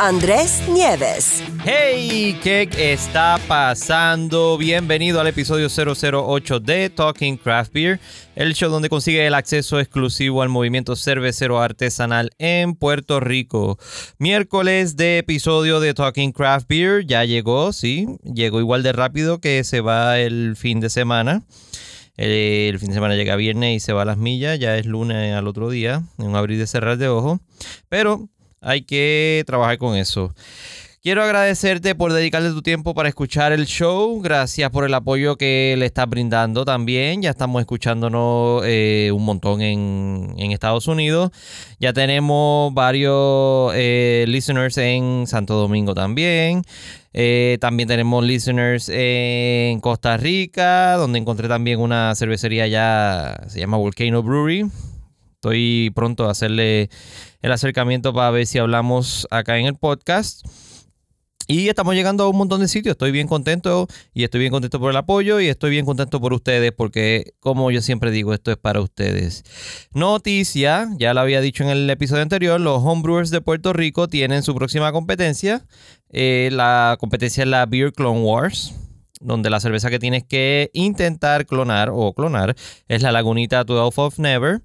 Andrés Nieves. Hey, ¿qué está pasando? Bienvenido al episodio 008 de Talking Craft Beer, el show donde consigue el acceso exclusivo al movimiento cervecero artesanal en Puerto Rico. Miércoles de episodio de Talking Craft Beer, ya llegó, sí, llegó igual de rápido que se va el fin de semana. El fin de semana llega viernes y se va a las millas, ya es lunes al otro día, en un abrir y cerrar de ojo. Pero hay que trabajar con eso. Quiero agradecerte por dedicarle tu tiempo para escuchar el show. Gracias por el apoyo que le estás brindando también. Ya estamos escuchándonos eh, un montón en, Estados Unidos. Ya tenemos varios eh, listeners en Santo Domingo también. Eh, también tenemos listeners en Costa Rica, donde encontré también una cervecería ya, se llama Volcano Brewery. Estoy pronto a hacerle el acercamiento para ver si hablamos acá en el podcast. Y estamos llegando a un montón de sitios. Estoy bien contento y estoy bien contento por el apoyo y estoy bien contento por ustedes porque, como yo siempre digo, esto es para ustedes. Noticia, ya lo había dicho en el episodio anterior, los homebrewers de Puerto Rico tienen su próxima competencia. Eh, la competencia es la Beer Clone Wars donde la cerveza que tienes que intentar clonar o clonar es la Lagunita 12 of Never.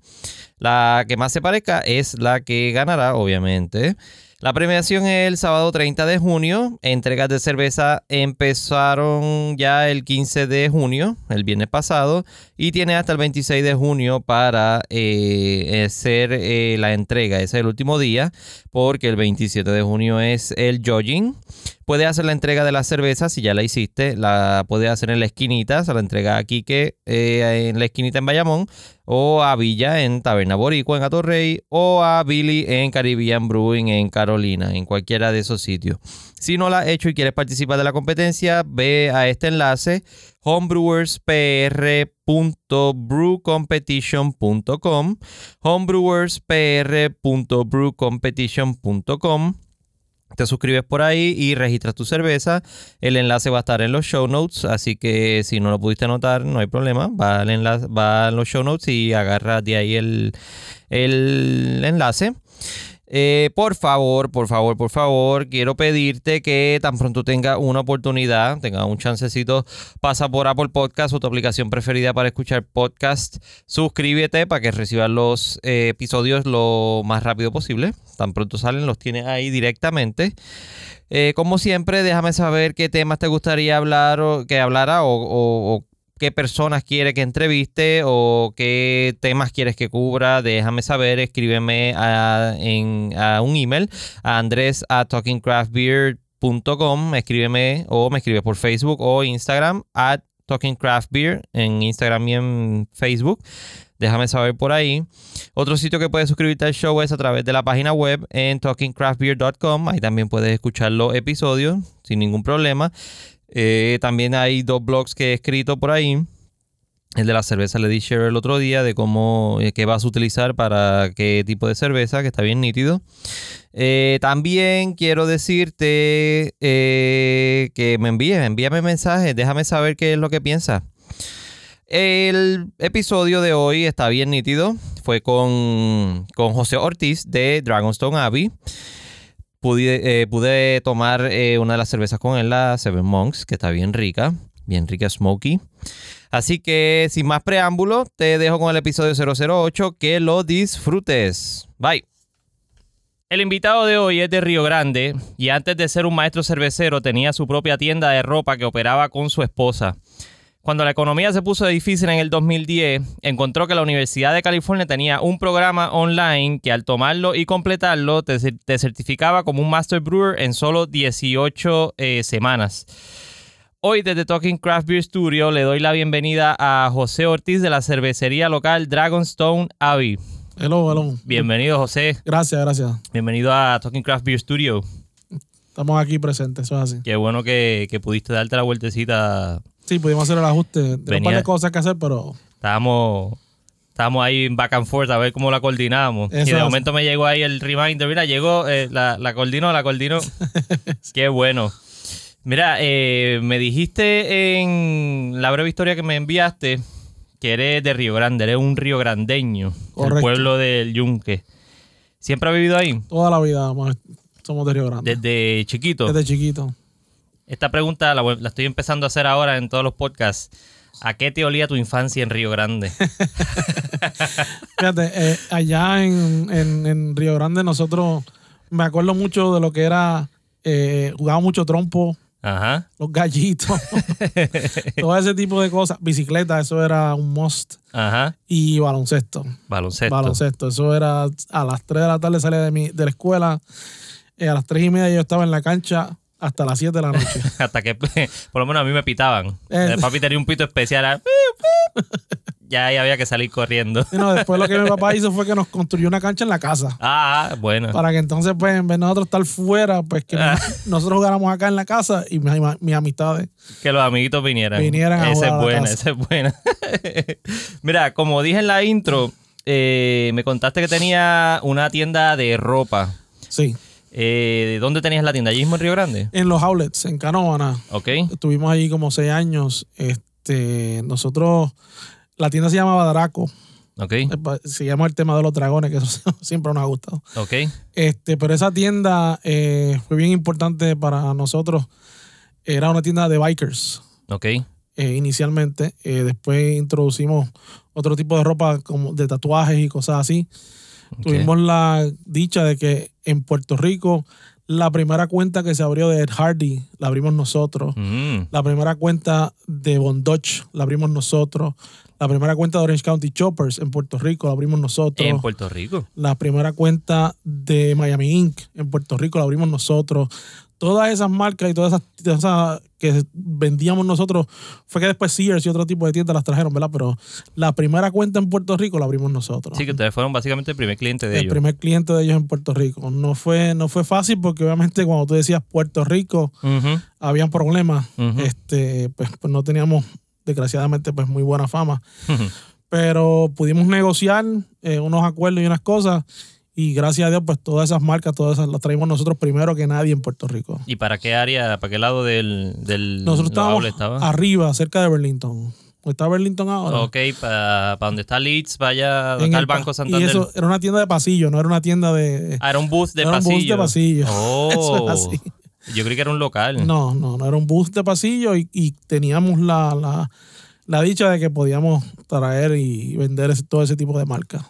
La que más se parezca es la que ganará, obviamente. La premiación es el sábado 30 de junio. Entregas de cerveza empezaron ya el 15 de junio, el viernes pasado, y tiene hasta el 26 de junio para eh, hacer eh, la entrega. Ese es el último día, porque el 27 de junio es el jogging. Puedes hacer la entrega de la cerveza si ya la hiciste. La puedes hacer en la esquinita. Se la entrega a Quique eh, en la esquinita en Bayamón. O a Villa en Taberna Boricua en Atorrey. O a Billy en Caribbean Brewing en Carolina. En cualquiera de esos sitios. Si no la has hecho y quieres participar de la competencia, ve a este enlace homebrewerspr.brewcompetition.com homebrewerspr.brewcompetition.com te suscribes por ahí y registras tu cerveza. El enlace va a estar en los show notes, así que si no lo pudiste anotar, no hay problema. Va, al enlace, va en los show notes y agarra de ahí el, el enlace. Eh, por favor, por favor, por favor, quiero pedirte que tan pronto tenga una oportunidad, tenga un chancecito, pasa por Apple Podcast o tu aplicación preferida para escuchar podcast. Suscríbete para que recibas los eh, episodios lo más rápido posible. Tan pronto salen, los tienes ahí directamente. Eh, como siempre, déjame saber qué temas te gustaría hablar o que hablara o, o qué personas quiere que entreviste o qué temas quieres que cubra, déjame saber, escríbeme a, en, un email a andres a talkingcraftbeer.com, escríbeme o me escribe por Facebook o Instagram at talkingcraftbeer en Instagram y en Facebook. Déjame saber por ahí. Otro sitio que puedes suscribirte al show es a través de la página web en talkingcraftbeer.com. Ahí también puedes escuchar los episodios sin ningún problema. Eh, también hay dos blogs que he escrito por ahí. El de la cerveza le di share el otro día de cómo, eh, qué vas a utilizar para qué tipo de cerveza, que está bien nítido. Eh, también quiero decirte que me envíes, envíame mensajes, déjame saber qué es lo que piensas. El episodio de hoy está bien nítido. Fue con, con José Ortiz de Dragonstone Abbey. Pude, eh, pude tomar eh, una de las cervezas con él, la Seven Monks, que está bien rica, bien rica, smoky. Así que sin más preámbulo, te dejo con el episodio 008. Que lo disfrutes. Bye. El invitado de hoy es de Río Grande y antes de ser un maestro cervecero tenía su propia tienda de ropa que operaba con su esposa. Cuando la economía se puso difícil en el 2010, encontró que la Universidad de California tenía un programa online que al tomarlo y completarlo te, certificaba como un Master Brewer en solo 18 eh, semanas. Hoy desde Talking Craft Beer Studio le doy la bienvenida a José Ortiz de la cervecería local Dragonstone Abbey. Hello, hello. Bienvenido, José. Gracias, gracias. Bienvenido a Talking Craft Beer Studio. estamos aquí presentes, eso es así. Qué bueno que, que pudiste darte la vueltecita. Sí, pudimos hacer el ajuste. Tenemos un par de cosas que hacer, pero Estábamos, estábamos ahí en back and forth a ver cómo la coordinábamos. Eso y de es. momento me llegó ahí el reminder. Mira, llegó, eh, la, la coordinó, la coordinó. Qué bueno. Mira, eh, me dijiste en la breve historia que me enviaste que eres de Río Grande, eres un río grandeño, el pueblo del Yunque. ¿Siempre has vivido ahí? toda la vida somos de Río Grande. Desde chiquito. Desde chiquito. Esta pregunta la, estoy empezando a hacer ahora en todos los podcasts. ¿A qué te olía tu infancia en Río Grande? Fíjate, eh, allá en, en- en Río Grande nosotros, me acuerdo mucho de lo que era, eh, jugaba mucho trompo, Ajá, los gallitos, todo ese tipo de cosas. Bicicleta, eso era un must. ajá. Y baloncesto. Baloncesto. Baloncesto, eso era a las 3 de la tarde salía de, mi, de la escuela, eh, a las 3 y media yo estaba en la cancha hasta las 7 de la noche. Hasta que, por lo menos a mí me pitaban. Eh. El papi tenía un pito especial. era ya ahí había que salir corriendo. No, después lo que mi papá hizo fue que nos construyó una cancha en la casa. Ah, bueno. Para que entonces, pues, en vez de nosotros estar fuera, pues que Ah. nosotros jugáramos acá en la casa y mis, mis amistades. Que los amiguitos vinieran. Vinieran a Esa jugar es buena, esa es buena. Mira, como dije en la intro, eh, me contaste que tenía una tienda de ropa. Sí. Eh, ¿Dónde tenías la tienda? ¿Allí mismo en Río Grande? En los outlets, en Canóvana. Ok. Estuvimos allí como seis años. Este, nosotros, la tienda se llamaba Daraco. Ok. Se llama el tema de los dragones, que eso siempre nos ha gustado. Ok. Este, pero esa tienda eh, fue bien importante para nosotros. Era una tienda de bikers Ok. eh, inicialmente. Eh, después introducimos otro tipo de ropa como de tatuajes y cosas así. Tuvimos la dicha de que en Puerto Rico la primera cuenta que se abrió de Ed Hardy la abrimos nosotros. Mm, La primera cuenta de Bondoch la abrimos nosotros. La primera cuenta de Orange County Choppers en Puerto Rico la abrimos nosotros. En Puerto Rico. la primera cuenta de Miami Inc. en Puerto Rico la abrimos nosotros. Todas esas marcas y todas esas, esas que vendíamos nosotros, fue que después Sears y otro tipo de tiendas las trajeron, ¿verdad? Pero la primera cuenta en Puerto Rico la abrimos nosotros. Sí, que ustedes fueron básicamente el primer cliente de el ellos. primer cliente de ellos en Puerto Rico. No fue, no fue fácil porque obviamente cuando tú decías Puerto Rico, Ujú, habían problemas. Este, pues, pues no teníamos, desgraciadamente, pues muy buena fama. Pero pudimos negociar eh, unos acuerdos y unas cosas. Y gracias a Dios, pues todas esas marcas, todas esas las traímos nosotros primero que nadie en Puerto Rico. ¿Y para qué área, para qué lado del, del Nosotros estábamos estaba? arriba, cerca de Burlington. ¿Dónde está Burlington ahora? Ok, para donde está Leeds, vaya donde En está el el pa- Banco Y Santander. eso era una tienda de pasillo, no era una tienda de... Ah, era un bus de era un pasillo. bus de pasillo. Oh, Eso es así. Yo creí que era un local. No, no, no era un bus de pasillo y, y teníamos la, la, la dicha de que podíamos traer y vender ese- todo ese tipo de marcas.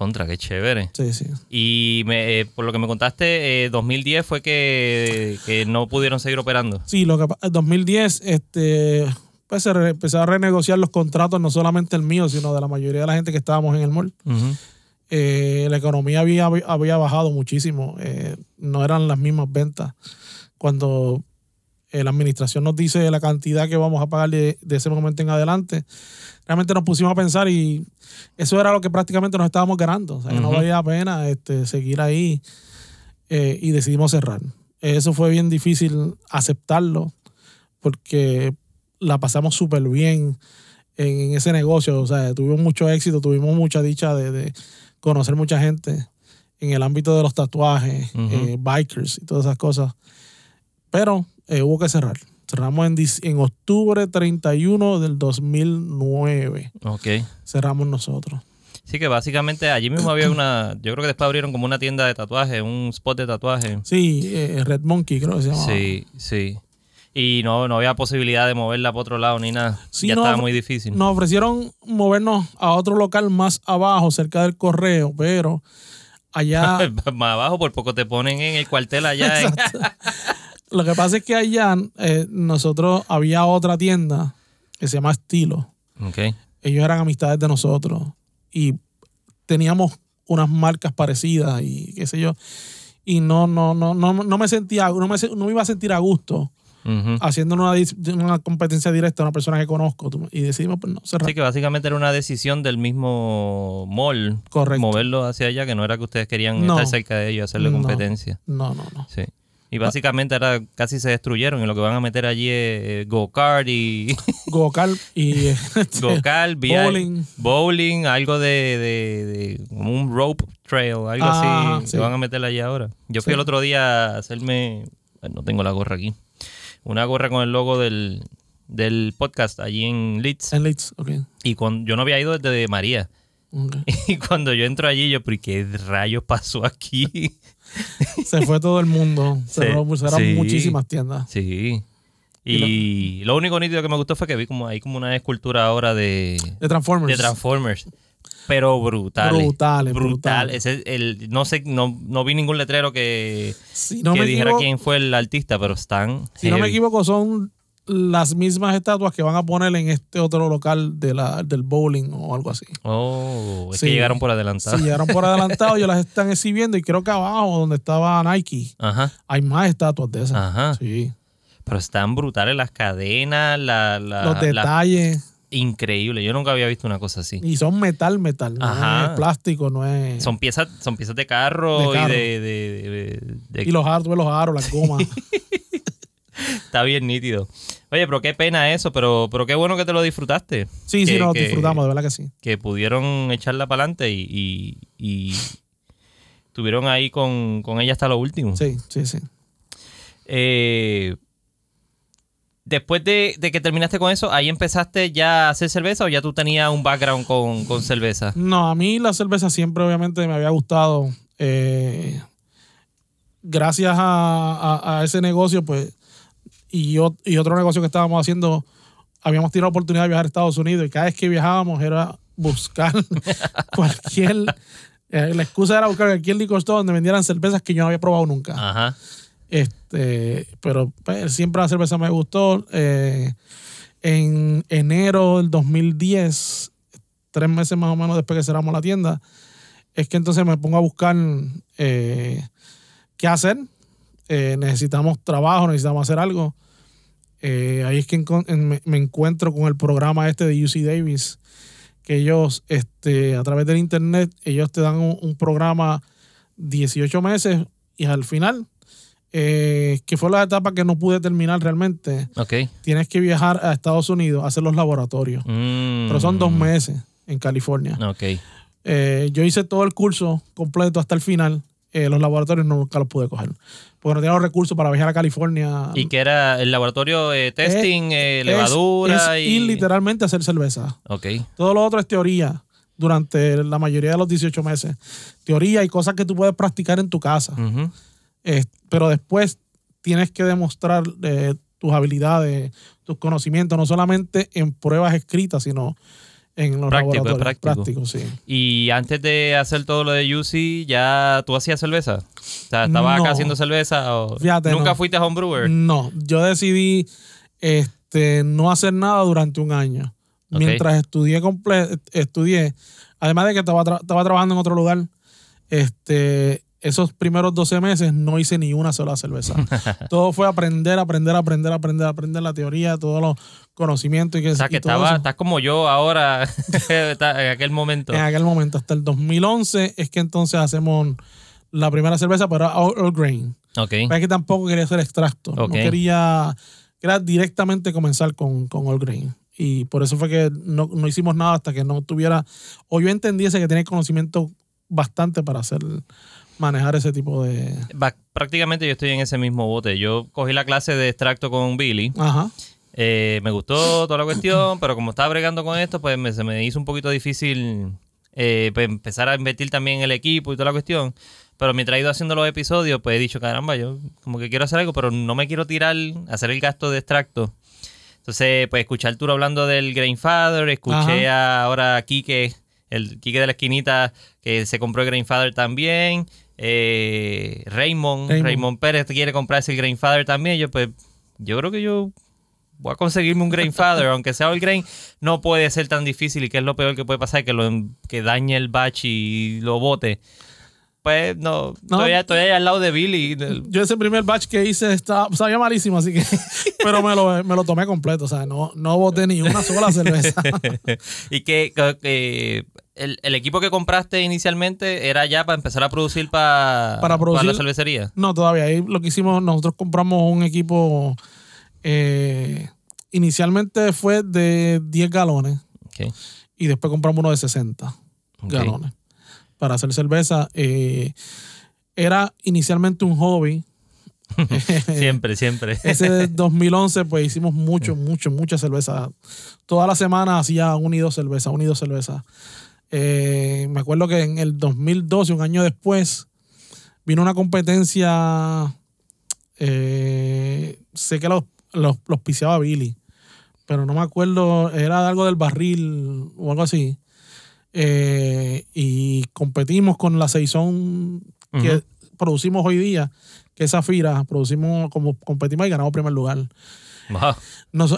Contra, qué chévere. Sí, sí. Y me, eh, por lo que me contaste, eh, 2010 fue que, que no pudieron seguir operando. Sí, lo que en 2010 este, pues se re- empezó a renegociar los contratos, no solamente el mío, sino de la mayoría de la gente que estábamos en el mall. Eh, la economía había, había bajado muchísimo, eh, no eran las mismas ventas. Cuando eh, la administración nos dice la cantidad que vamos a pagar de, de ese momento en adelante, realmente nos pusimos a pensar y eso era lo que prácticamente nos estábamos ganando. O sea, que no valía la pena este, seguir ahí eh, y decidimos cerrar. Eso fue bien difícil aceptarlo porque la pasamos súper bien en, en ese negocio. O sea, tuvimos mucho éxito, tuvimos mucha dicha de, de conocer mucha gente en el ámbito de los tatuajes, eh, bikers y todas esas cosas. Pero eh, hubo que cerrar. Cerramos en, en octubre 31 del 2009. Ok. Cerramos nosotros. Sí, que básicamente allí mismo había una. Yo creo que después abrieron como una tienda de tatuaje, un spot de tatuaje. Sí, eh, Red Monkey creo que se llamaba. Sí, sí. Y no, no había posibilidad de moverla para otro lado ni nada. Sí, ya estaba muy difícil. Nos ofrecieron movernos a otro local más abajo, cerca del correo, pero allá Más abajo, por poco te ponen en el cuartel allá. en- Lo que pasa es que allá eh, nosotros había otra tienda que se llama Estilo. Ok. Ellos eran amistades de nosotros y teníamos unas marcas parecidas y qué sé yo. Y no, no, no, no, no me sentía, no me, no me iba a sentir a gusto haciendo una, una competencia directa a una persona que conozco. Y decidimos, pues no, cerrar. Sí, que básicamente era una decisión del mismo mall. Correcto. Moverlo hacia allá, que no era que ustedes querían No. estar cerca de ellos, hacerle competencia. No, no, no. Sí. Y básicamente ahora casi se destruyeron y lo que van a meter allí es eh, go-kart y Go-kart y este, go-kart, bowling. bowling, algo de, de- un rope trail, algo Ah, así, sí. que van a meter allí ahora. Yo fui Sí. el otro día a hacerme, no tengo la gorra aquí, una gorra con el logo del, del podcast allí en Leeds. En Leeds, ok. Y cuando, yo no había ido desde María. Y cuando yo entro allí, yo, ¿pero qué rayos pasó aquí? Se fue todo el mundo. Cerró, cerraron sí. muchísimas tiendas. Sí. Y lo único nítido que me gustó fue que vi como hay como una escultura ahora de, De Transformers. de Transformers. Pero brutales. Brutales, Brutal. es el, no sé, no, no vi ningún letrero que, Si no, que me, dijera equivoco, quién fue el artista, pero están. si no me equivoco, son las mismas estatuas que van a poner en este otro local de la, del bowling o algo así. Oh, es Sí. que llegaron por adelantado. Si llegaron por adelantado, ellos las están exhibiendo y creo que abajo, donde estaba Nike, Ajá, hay más estatuas de esas. ajá. Sí. Pero están brutales las cadenas, la, la, Los la- detalles. increíble. Yo nunca había visto una cosa así. Y son metal, metal. No Ajá. es plástico, no es. Son piezas, son piezas de carro, De carro. y de, de- de- de- y los hardware, los aros, las gomas. está bien nítido. Oye, pero qué pena eso, pero, pero qué bueno que te lo disfrutaste. Sí, sí, nos que- disfrutamos, de verdad que sí. Que pudieron echarla para adelante y, y, y estuvieron ahí con, con ella hasta lo último. Sí, sí, sí. Eh, después de, de que terminaste con eso, ¿ahí empezaste ya a hacer cerveza o ya tú tenías un background con, con cerveza? No, a mí la cerveza siempre obviamente me había gustado. Eh, gracias a, a- a ese negocio, pues, y, o- y otro negocio que estábamos haciendo, habíamos tenido la oportunidad de viajar a Estados Unidos y cada vez que viajábamos era buscar cualquier... eh, la excusa era buscar cualquier liquor store donde vendieran cervezas que yo no había probado nunca. Ajá. Este, pero pues, siempre la cerveza me gustó. Eh, en enero del 2010, tres meses más o menos después que cerramos la tienda, es que entonces me pongo a buscar eh, qué hacer. Eh, necesitamos trabajo, necesitamos hacer algo. Eh, ahí es que en- me, me encuentro con el programa este de UC Davis, que ellos, este, a través del internet, ellos te dan un, un programa 18 meses y al final, eh, que fue la etapa que no pude terminar realmente, Ok. tienes que viajar a Estados Unidos a hacer los laboratorios. Mm. Pero son dos meses en California. Ok. Eh, yo hice todo el curso completo hasta el final. Eh, los laboratorios nunca los pude coger. Porque no tenía los recursos para viajar a California. ¿Y qué era el laboratorio eh, testing, eh, Es- levadura es y...? ir literalmente a hacer cerveza. Ok. Todo lo otro es teoría durante la mayoría de los 18 meses. Teoría y cosas que tú puedes practicar en tu casa. Pero después tienes que demostrar eh, tus habilidades, tus conocimientos, no solamente en pruebas escritas, sino en los Práctico, es laboratorios práctico. prácticos. Sí. Y antes de hacer todo lo de UC, ¿ya tú hacías cerveza? O sea, ¿estabas No. acá haciendo cerveza? O... Fíjate, ¿Nunca no. fuiste homebrewer? No, yo decidí este, no hacer nada durante un año. Mientras estudié, estudié, además de que estaba, tra- estaba trabajando en otro lugar, este, esos primeros 12 meses no hice ni una sola cerveza. Todo fue aprender, aprender, aprender, aprender, aprender la teoría, todos los conocimientos y que O sea, que estaba, estás como yo ahora, en aquel momento. en aquel momento. Hasta el 2011 es que entonces hacemos la primera cerveza, pero all, grain. Ok. Pero es que tampoco quería hacer extracto. Ok. No quería, quería directamente comenzar con, con all grain. Y por eso fue que no, no hicimos nada hasta que no tuviera, o yo entendiese que tenía conocimiento bastante para hacer, manejar ese tipo de... Prácticamente yo estoy en ese mismo bote. Yo cogí la clase de extracto con Billy. Ajá. Eh, me gustó toda la cuestión, pero como estaba bregando con esto, pues me- se me hizo un poquito difícil eh, pues, empezar a invertir también en el equipo y toda la cuestión. Pero mientras he ido haciendo los episodios, pues he dicho, caramba, yo como que quiero hacer algo, pero no me quiero tirar hacer el gasto de extracto. Entonces, pues escuché a Arturo hablando del Grainfather, escuché a, ahora a Quique, el Quique de la esquinita, que se compró el Grainfather también. Eh, Raymond, Raymond. Raymond, Pérez quiere comprarse el Grainfather también. Yo, pues, yo creo que yo voy a conseguirme un Grainfather, aunque sea el grain, no puede ser tan difícil y que es lo peor que puede pasar, que lo que dañe el batch y lo bote. Pues no, No. Estoy, estoy ahí al lado de Billy. Yo ese primer batch que hice estaba, sabía malísimo, así que... pero me lo, me lo tomé completo, o sea, no, no boté ni una sola cerveza. y que- que el, el equipo que compraste inicialmente era ya para empezar a producir pa- Para producir- la cervecería. No, todavía. Ahí lo que hicimos, nosotros compramos un equipo. eh, inicialmente fue de 10 galones y después compramos uno de 60 Ok. galones para hacer cerveza. Eh, era inicialmente un hobby. Siempre, siempre. Ese 2011, pues hicimos mucho, mucho, mucha cerveza. Toda la semana hacía un y dos cervezas, un y dos cervezas. Eh, me acuerdo que en el 2012, un año después, vino una competencia. eh, sé que los, los, los piseaba Billy, pero no me acuerdo, era algo del barril o algo así. Eh, y competimos con la Saison que producimos hoy día, que es Zafira, producimos como competimos y ganamos primer lugar. Wow.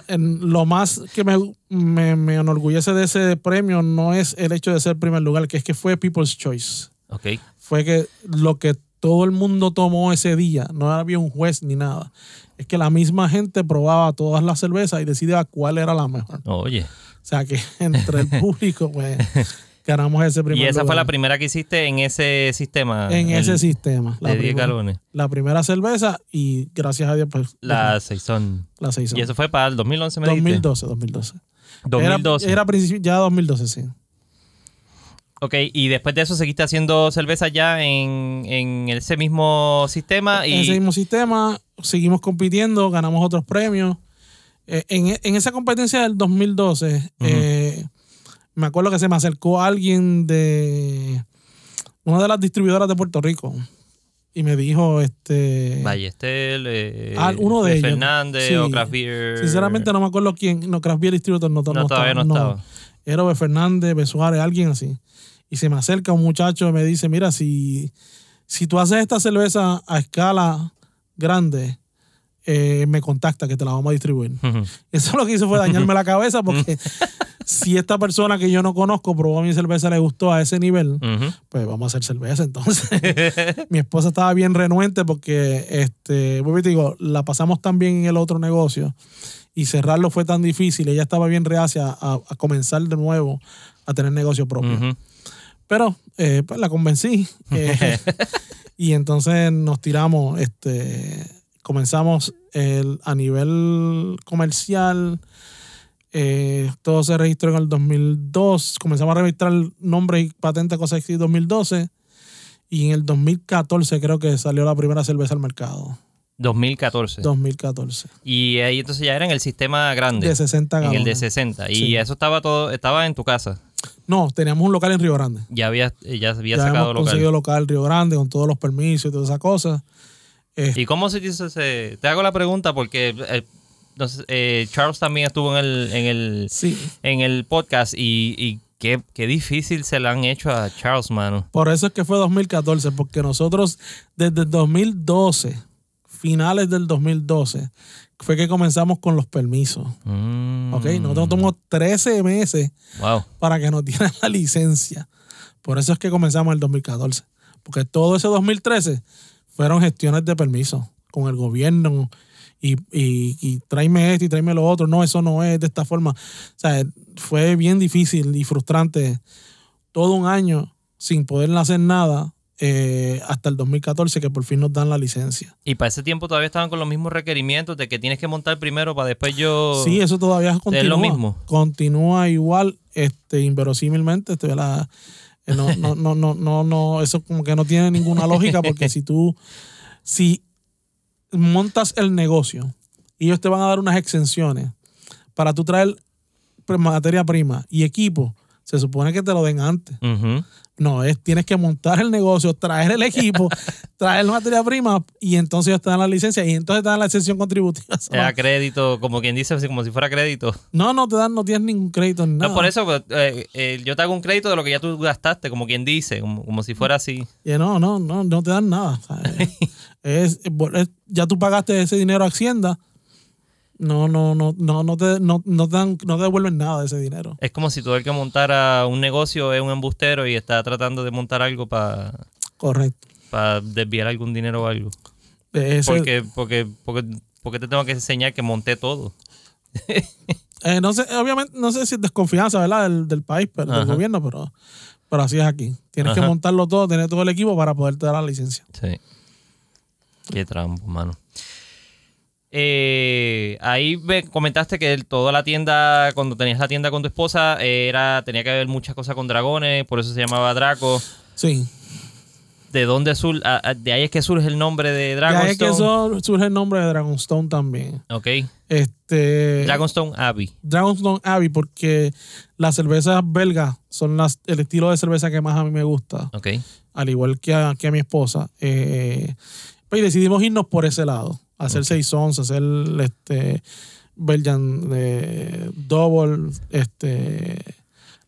En- lo más que me, me, me enorgullece de ese premio no es el hecho de ser primer lugar, que es que fue People's Choice. Ok. Fue que lo que todo el mundo tomó ese día, no había un juez ni nada. Es que la misma gente probaba todas las cervezas y decidía cuál era la mejor. Oye. O sea que entre el público, pues, ganamos ese primer Y esa fue la primera que hiciste en ese sistema. En el ese sistema. La De 10 primera, galones. la primera cerveza y gracias a Dios, pues, La Saison. la seis Y eso fue para el 2011, me dijiste. 2012, 2012. 2012. Era, era ya 2012, sí. Ok, y después de eso seguiste haciendo cerveza ya en, en ese mismo sistema. En ese mismo sistema, seguimos compitiendo, ganamos otros premios. Eh, en, en esa competencia del 2012, eh, me acuerdo que se me acercó alguien de una de las distribuidoras de Puerto Rico y me dijo, este... Ballestel, eh, Ah, uno de ellos. Fernández Sí. o Craft Beer. Sinceramente no me acuerdo quién, no, Craft Beer Distributor no, No, todavía no estaba. Era Ove Fernández, Besuárez, alguien así. Y se me acerca un muchacho y me dice, mira, si, si tú haces esta cerveza a escala grande, eh, me contacta que te la vamos a distribuir. Ujú. Eso lo que hizo fue dañarme la cabeza porque si esta persona que yo no conozco probó mi cerveza le gustó a ese nivel, pues vamos a hacer cerveza. Entonces, mi esposa estaba bien renuente porque, este, digo, la pasamos tan bien en el otro negocio y cerrarlo fue tan difícil. Ella estaba bien reacia a, a comenzar de nuevo a tener negocio propio. Ujú. Pero, eh, pues la convencí. eh, y entonces nos tiramos, este, comenzamos el, a nivel comercial. Eh, todo se registró en el 2002. Comenzamos a registrar nombres y patentes, cosas así, en 2012. Y en el 2014 creo que salió la primera cerveza al mercado. 2014. 2014. Y ahí entonces ya era en el sistema grande. De 60 En el de galones. 60. Y Sí. eso estaba todo, estaba en tu casa. No, teníamos un local en Río Grande. Ya había, ya había ya sacado local. conseguido local en Río Grande con todos los permisos y todas esas cosas. Eh, ¿Y cómo se dice ese? Te hago la pregunta porque eh, sé, eh, Charles también estuvo en el, en el, sí, en el podcast y, y qué, qué difícil se le han hecho a Charles, mano. por eso es que fue 2014, porque nosotros desde el 2012, finales del 2012, fue que comenzamos con los permisos. Mm, ¿Ok? Nosotros tomamos 13 meses Wow. para que nos dieran la licencia. Por eso es que comenzamos en el 2014. Porque todo ese 2013 fueron gestiones de permiso con el gobierno y, y, y tráeme esto y tráeme lo otro. No, eso no es de esta forma. O sea, fue bien difícil y frustrante todo un año sin poder hacer nada eh, hasta el 2014 que por fin nos dan la licencia. Y para ese tiempo todavía estaban con los mismos requerimientos de que tienes que montar primero para después yo... Sí, eso todavía continúa. lo mismo. Continúa igual, este, inverosímilmente. Este, la- eh, no, no, no, no, no, no, eso como que no tiene ninguna lógica porque si tú, si montas el negocio y ellos te van a dar unas exenciones para tú traer materia prima y equipo, se supone que te lo den antes. No, es tienes que montar el negocio, traer el equipo, traer la materia prima y entonces ellos te dan la licencia y entonces te dan la exención contributiva. Te da crédito, como quien dice, así como si fuera crédito. No, no te dan, no tienes ningún crédito ni nada. No, por eso pues, eh, eh, yo te hago un crédito de lo que ya tú gastaste, como quien dice, como, como si fuera así. Y no, no, no, no te dan nada. Es- ya tú pagaste ese dinero a Hacienda. No, no, no, no, no te, no, no te dan, no te devuelven nada de ese dinero. Es como si todo el que montara un negocio es un embustero y está tratando de montar algo para Correcto. Desviar algún dinero o algo. Ese- Porque, porque, porque, porque te tengo que enseñar que monté todo. eh, no sé, obviamente, no sé si es desconfianza, ¿verdad? Del, del país, pero del Ajá. gobierno, pero, Pero así es aquí. Tienes que montarlo todo, tener todo el equipo para poderte dar la licencia. Sí. Qué trampo, mano. Eh, ahí ve- comentaste que toda la tienda, cuando tenías la tienda con tu esposa, era tenía que ver muchas cosas con dragones, por eso se llamaba Draco. Sí. ¿De dónde sur, a- a- de ahí es que surge el nombre de Ya es que Dragonstone? eso surge el nombre de Dragonstone también. Ok. Este. Dragonstone Abbey. Dragonstone Abbey, porque las cervezas belgas son las, el estilo de cerveza que más a mí me gusta, Ok. al igual que a, que a mi esposa. Eh, pues y decidimos irnos por ese lado, hacer seis once, hacer este Belgian eh, Double, este,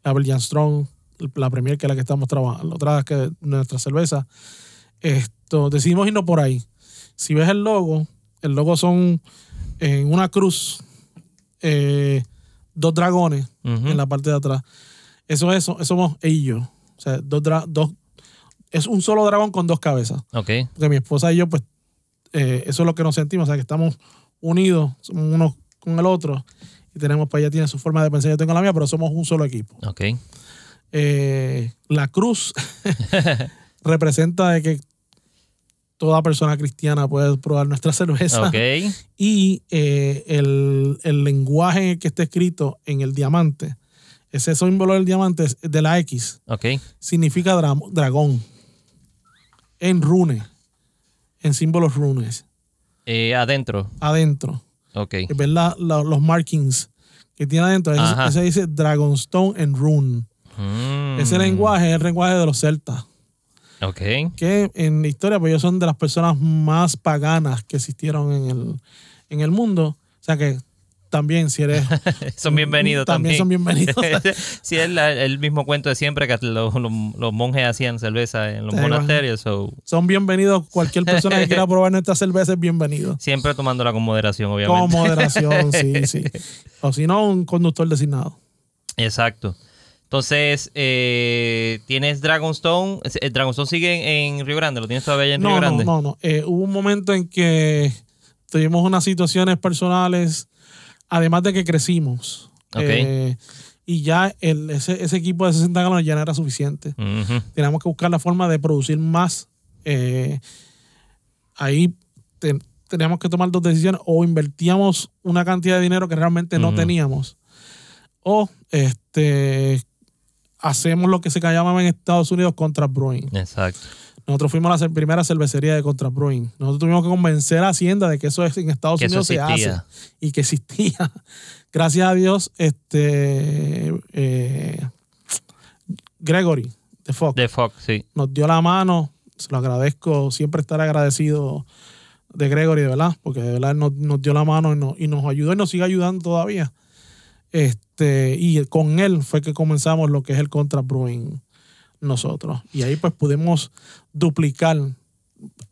la Belgian Strong, la Premier, que es la que estamos trabajando, otra que nuestra cerveza. Esto, decidimos irnos por ahí. Si ves el logo, el logo son en una cruz, eh, dos dragones en la parte de atrás. Eso es, eso somos ellos. O sea, dos, dos, es un solo dragón con dos cabezas. Ok. Porque mi esposa y yo, pues, eh, eso es lo que nos sentimos. O sea, que estamos unidos, somos uno con el otro. Y tenemos, pues ella tiene su forma de pensar, yo tengo la mía, pero somos un solo equipo. Ok. Eh, la cruz representa de que toda persona cristiana puede probar nuestra cerveza. Y eh, el, el lenguaje en el que está escrito en el diamante, ese símbolo del diamante es de la X, significa dra- dragón. En rune, en símbolos runes, Eh, adentro. adentro. Ok. ¿Ves la- la- los markings que tiene adentro? Ese, ese dice Dragonstone en rune. Mm. Ese lenguaje es el lenguaje de los celtas. Ok. que en la historia, pues ellos son de las personas más paganas que existieron en el, en el mundo. O sea que también, si eres. son bienvenidos también. También son bienvenidos. sí, es la- el mismo cuento de siempre que los, los- los monjes hacían cerveza en los Sí, monasterios. so, son bienvenidos. Cualquier persona que quiera probar nuestra cerveza es bienvenido. siempre tomándola con moderación, Con obviamente. moderación, sí, sí. O si no, un conductor designado. Exacto. Entonces, eh, tienes Dragonstone. ¿El Dragonstone sigue en, en Río Grande? ¿Lo tienes todavía en Río No, no, Grande? no, no. Eh, hubo un momento en que tuvimos unas situaciones personales, además de que crecimos. Ok. Eh, y ya el- ese, ese equipo de 60 galones ya no era suficiente. Teníamos que buscar la forma de producir más. Eh, ahí te- teníamos que tomar dos decisiones. O invertíamos una cantidad de dinero que realmente no teníamos. O este hacemos lo que se llamaba en Estados Unidos contra brewing. Exacto. Nosotros fuimos la cer- primera cervecería de contra brewing. Nosotros tuvimos que convencer a Hacienda de que eso es en Estados Que Unidos se hace y que existía. Gracias a Dios, este eh, Gregory de Fox De Fox, sí. nos dio la mano. Se lo agradezco. Siempre estar agradecido de Gregory, de verdad, porque de verdad nos, nos dio la mano y nos, y nos ayudó y nos sigue ayudando todavía. Este, y con él fue que comenzamos lo que es el Contra Brewing nosotros. Y ahí pues pudimos duplicar,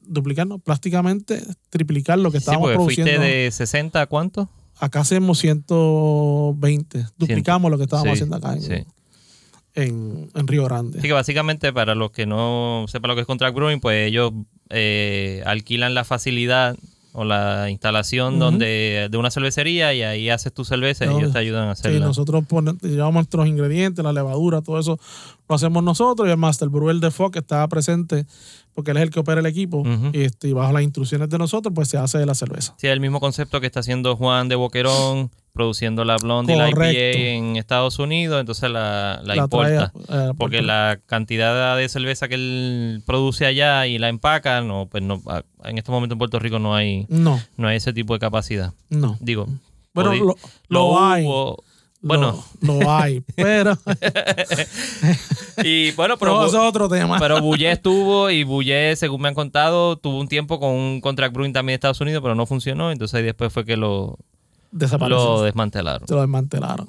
duplicar, no, prácticamente triplicar lo que Sí, estábamos porque produciendo. fuiste de 60 a cuánto? Acá hacemos 120. Duplicamos lo que estábamos Sí, haciendo acá en, sí. en, en Río Grande. Así que básicamente, para los que no sepan lo que es contract brewing, pues ellos eh, alquilan la facilidad o la instalación donde de una cervecería y ahí haces tu cerveza y ellos te ayudan a Sí, hacerla. nosotros pone- llevamos nuestros ingredientes, la levadura, todo eso lo hacemos nosotros y el Master Brewer de Fox estaba presente porque él es el que opera el equipo y, este, y bajo las instrucciones de nosotros pues se hace la cerveza. Sí, el mismo concepto que está haciendo Juan de Boquerón, produciendo la Blonde y la Correcto. IPA en Estados Unidos, entonces la, la La importa. porque la cantidad de cerveza que él produce allá y la empaca, no, pues no, en este momento en Puerto Rico no hay. No, no hay ese tipo de capacidad. no. Digo, Bueno, lo, lo hay. hubo, bueno, Lo, lo hay, pero, y bueno, pero, eso es otro tema. pero Bullé estuvo y Bullé, según me han contado, tuvo un tiempo con un contract brewing también de Estados Unidos, pero no funcionó, entonces ahí después fue que lo, lo desmantelaron. Se lo desmantelaron.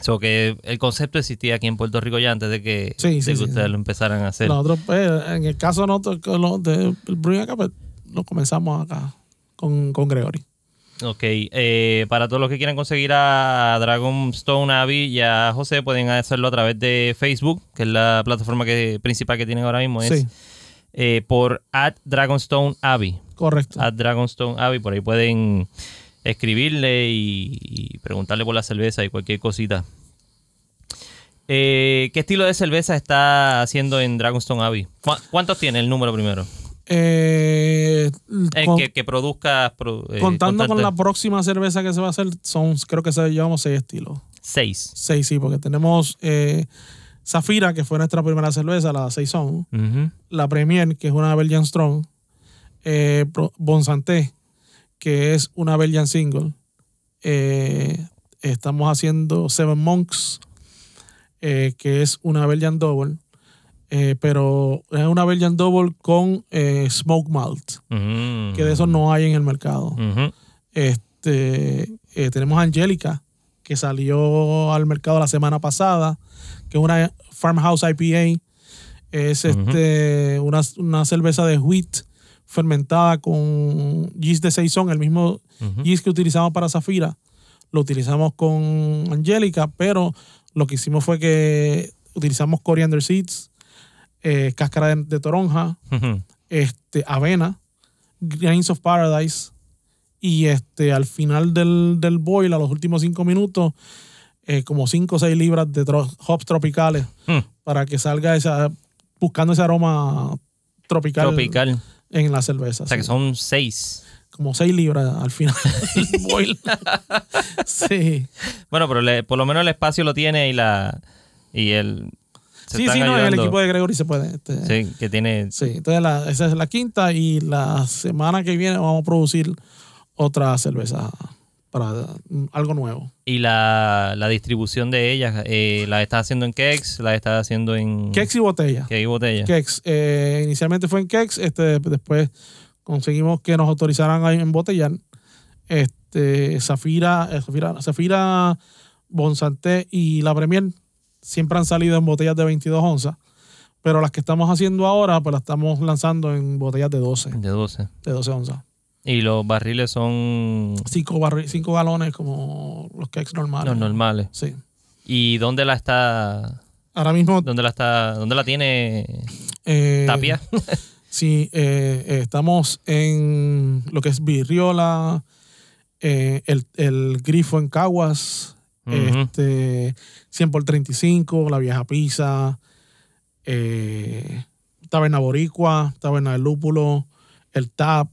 So que el concepto existía aquí en Puerto Rico ya antes de que, Sí, de sí, que sí, ustedes lo empezaran a hacer. Nosotros, pues, en el caso nosotros, con lo de brewing acá, pues, lo comenzamos acá con, con Gregory. Ok, eh, para todos los que quieran conseguir a Dragonstone Abbey y a José, pueden hacerlo a través de Facebook, que es la plataforma que, principal que tienen ahora mismo. Es Sí, eh, por at Dragonstone Abbey. correcto. At Dragonstone Abbey, por ahí pueden escribirle y, y preguntarle por la cerveza y cualquier cosita. Eh, ¿Qué estilo de cerveza está haciendo en Dragonstone Abbey? ¿Cu- ¿Cuántos tiene el número primero? Eh, Eh, con- que, que produzca. pro- eh, contando con la próxima cerveza que se va a hacer, son creo que se llevamos seis estilos. Seis. Seis, sí, porque tenemos eh, Zafira, que fue nuestra primera cerveza, la Saison. Ujú. La Premier, que es una Belgian Strong. Bonsanté, que es una Belgian Single. Estamos haciendo Seven Monks, que es una Belgian Double. Eh, pero es una Belgian Double con eh, Smoke Malt, Ujú. que de eso no hay en el mercado. Este, eh, tenemos Angélica, que salió al mercado la semana pasada, que es una Farmhouse IPA. Es este, una, una cerveza de wheat fermentada con yeast de Saison, el mismo yeast que utilizamos para Zafira. Lo utilizamos con Angélica, pero lo que hicimos fue que utilizamos coriander seeds, eh, cáscara de, de toronja, este, avena, Grains of Paradise. Y este, al final del, del boil, a los últimos cinco minutos, eh, como 5 o 6 libras de tro- hops tropicales Mm. para que salga esa, buscando ese aroma tropical, Tropical. en la cerveza. O sea que son seis. Como 6 libras al final del boil. sí. Bueno, pero le- por lo menos el espacio lo tiene y la. Y el. Se Sí, sí, no, en el equipo de Gregory se puede. este, Sí, que tiene. Sí, entonces la- esa es la quinta y la semana que viene vamos a producir otra cerveza para algo nuevo. Y la, la distribución de ellas, eh, ¿la estás haciendo en Kex? ¿La estás haciendo en. Kex y botella. ¿Qué botella? Kex. eh, inicialmente fue en Kex, este, después conseguimos que nos autorizaran a embotellar. Este, Zafira, eh, Zafira, Zafira, Bonsanté y la Premier siempre han salido en botellas de 22 onzas, pero las que estamos haciendo ahora, pues las estamos lanzando en botellas de 12, De 12. de 12 onzas. Y los barriles son Cinco, barri- cinco galones como los Kex normales. los normales. Sí. ¿Y dónde la está? Ahora mismo. ¿Dónde la está? ¿Dónde la tiene eh, Tapia? Sí, eh, eh, estamos en lo que es Virriola, eh, el, el Grifo en Caguas, Ujú. este, 100 por 35, La Vieja Pizza, eh, Taberna Boricua, Taberna del Lúpulo, El Tap,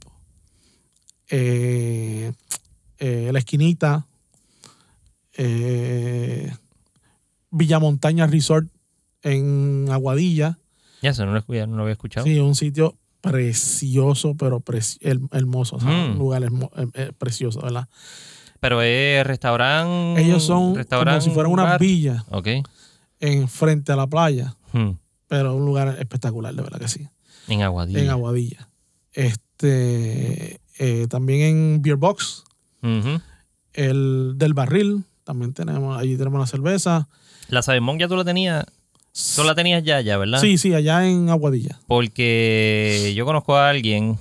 eh, eh, La Esquinita, eh, Villamontaña Resort en Aguadilla. Ya eso no lo, no lo había escuchado. Sí, un sitio precioso, pero preci- her- hermoso. o sea, Mm. Un lugar hermo- eh, precioso, ¿verdad? Pero es restaurante. Ellos son como si fueran una villa Ok. en frente a la playa, Hmm. pero un lugar espectacular, de verdad que sí. En Aguadilla. En Aguadilla. Este, eh, también en Beer Box, el del barril, también tenemos, allí tenemos la cerveza. La Sabemón ya tú la tenías. Tú la tenías ya, ya, ¿verdad? Sí, sí, allá en Aguadilla. Porque yo conozco a alguien.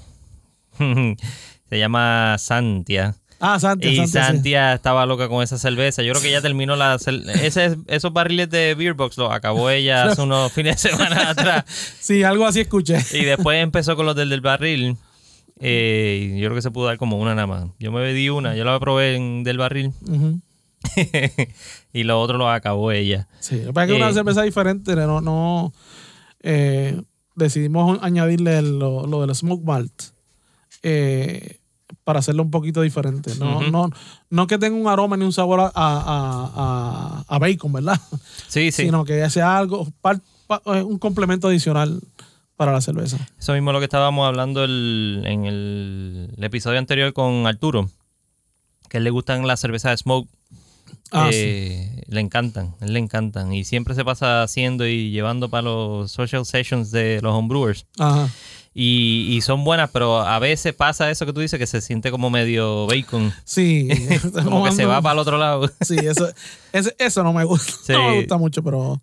se llama Santia. Ah, Santia, Y Santia, sí. Santia estaba loca con esa cerveza. Yo creo que ya terminó la. Ese, esos barriles de Beer Box los acabó ella hace unos fines de semana atrás. Sí, algo así escuché. Y después empezó con los del, del barril. Eh, y yo creo que se pudo dar como una nada más. Yo me di una, yo la probé en del barril. Y lo otro lo acabó ella. Sí, lo que una Eh, cerveza diferente, no, no eh, decidimos añadirle lo, lo del smoke malt eh, para hacerlo un poquito diferente. No, Ujú. no, no que tenga un aroma ni un sabor a, a- a- a bacon, ¿verdad? Sí, sí. Sino que sea algo, par- eh, un complemento adicional para la cerveza. Eso mismo es lo que estábamos hablando el- en el, el episodio anterior con Arturo. Que a él le gustan las cervezas de smoke. Ah, Eh, Le encantan, él le encantan. Y siempre se pasa haciendo y llevando para los social sessions de los homebrewers. Ajá. Y, y son buenas, pero a veces pasa eso que tú dices, que se siente como medio bacon. Sí. Como que se va para el otro lado. Sí, eso, eso no me gusta. Sí. No me gusta mucho, pero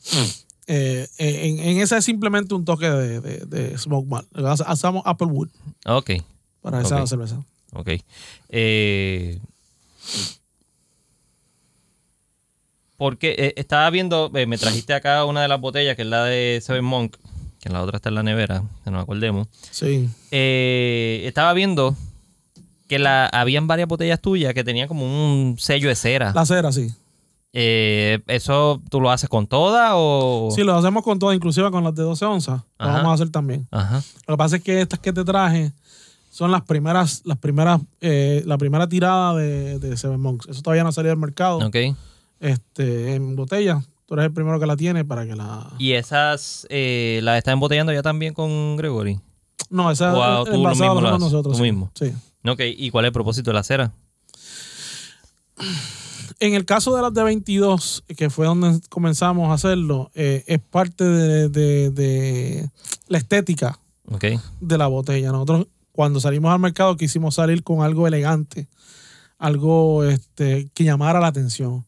eh, en, en ese es simplemente un toque de, de, de smoke malt. Hacemos Applewood ok, para esa Ok. cerveza. ok. Eh, porque eh, estaba viendo, eh, me trajiste acá una de las botellas, que es la de Seven Monk, que la otra está en la nevera, que nos acordemos. Sí. Eh, estaba viendo que la, habían varias botellas tuyas que tenían como un sello de cera. La cera, sí. Eh, ¿Eso tú lo haces con toda o...? Sí, lo hacemos con todo, inclusive con las de 12 onzas. Lo vamos a hacer también. Ajá. Lo que pasa es que estas que te traje son las primeras, las primeras, eh, la primera tirada de, de Seven Monks. Eso todavía no ha salido al mercado. Ok. Este, en botella. Tú eres el primero que la tiene para que la. ¿Y esas eh, las estás embotellando ya también con Gregory? No, esa Wow, tú lo mismo nosotros. tú sí. mismo. Sí. Ok, ¿y cuál es el propósito de la cera? En el caso de las de 22, que fue donde comenzamos a hacerlo, eh, es parte de, de- de la estética Ok. de la botella. Nosotros, cuando salimos al mercado, quisimos salir con algo elegante, algo este, que llamara la atención.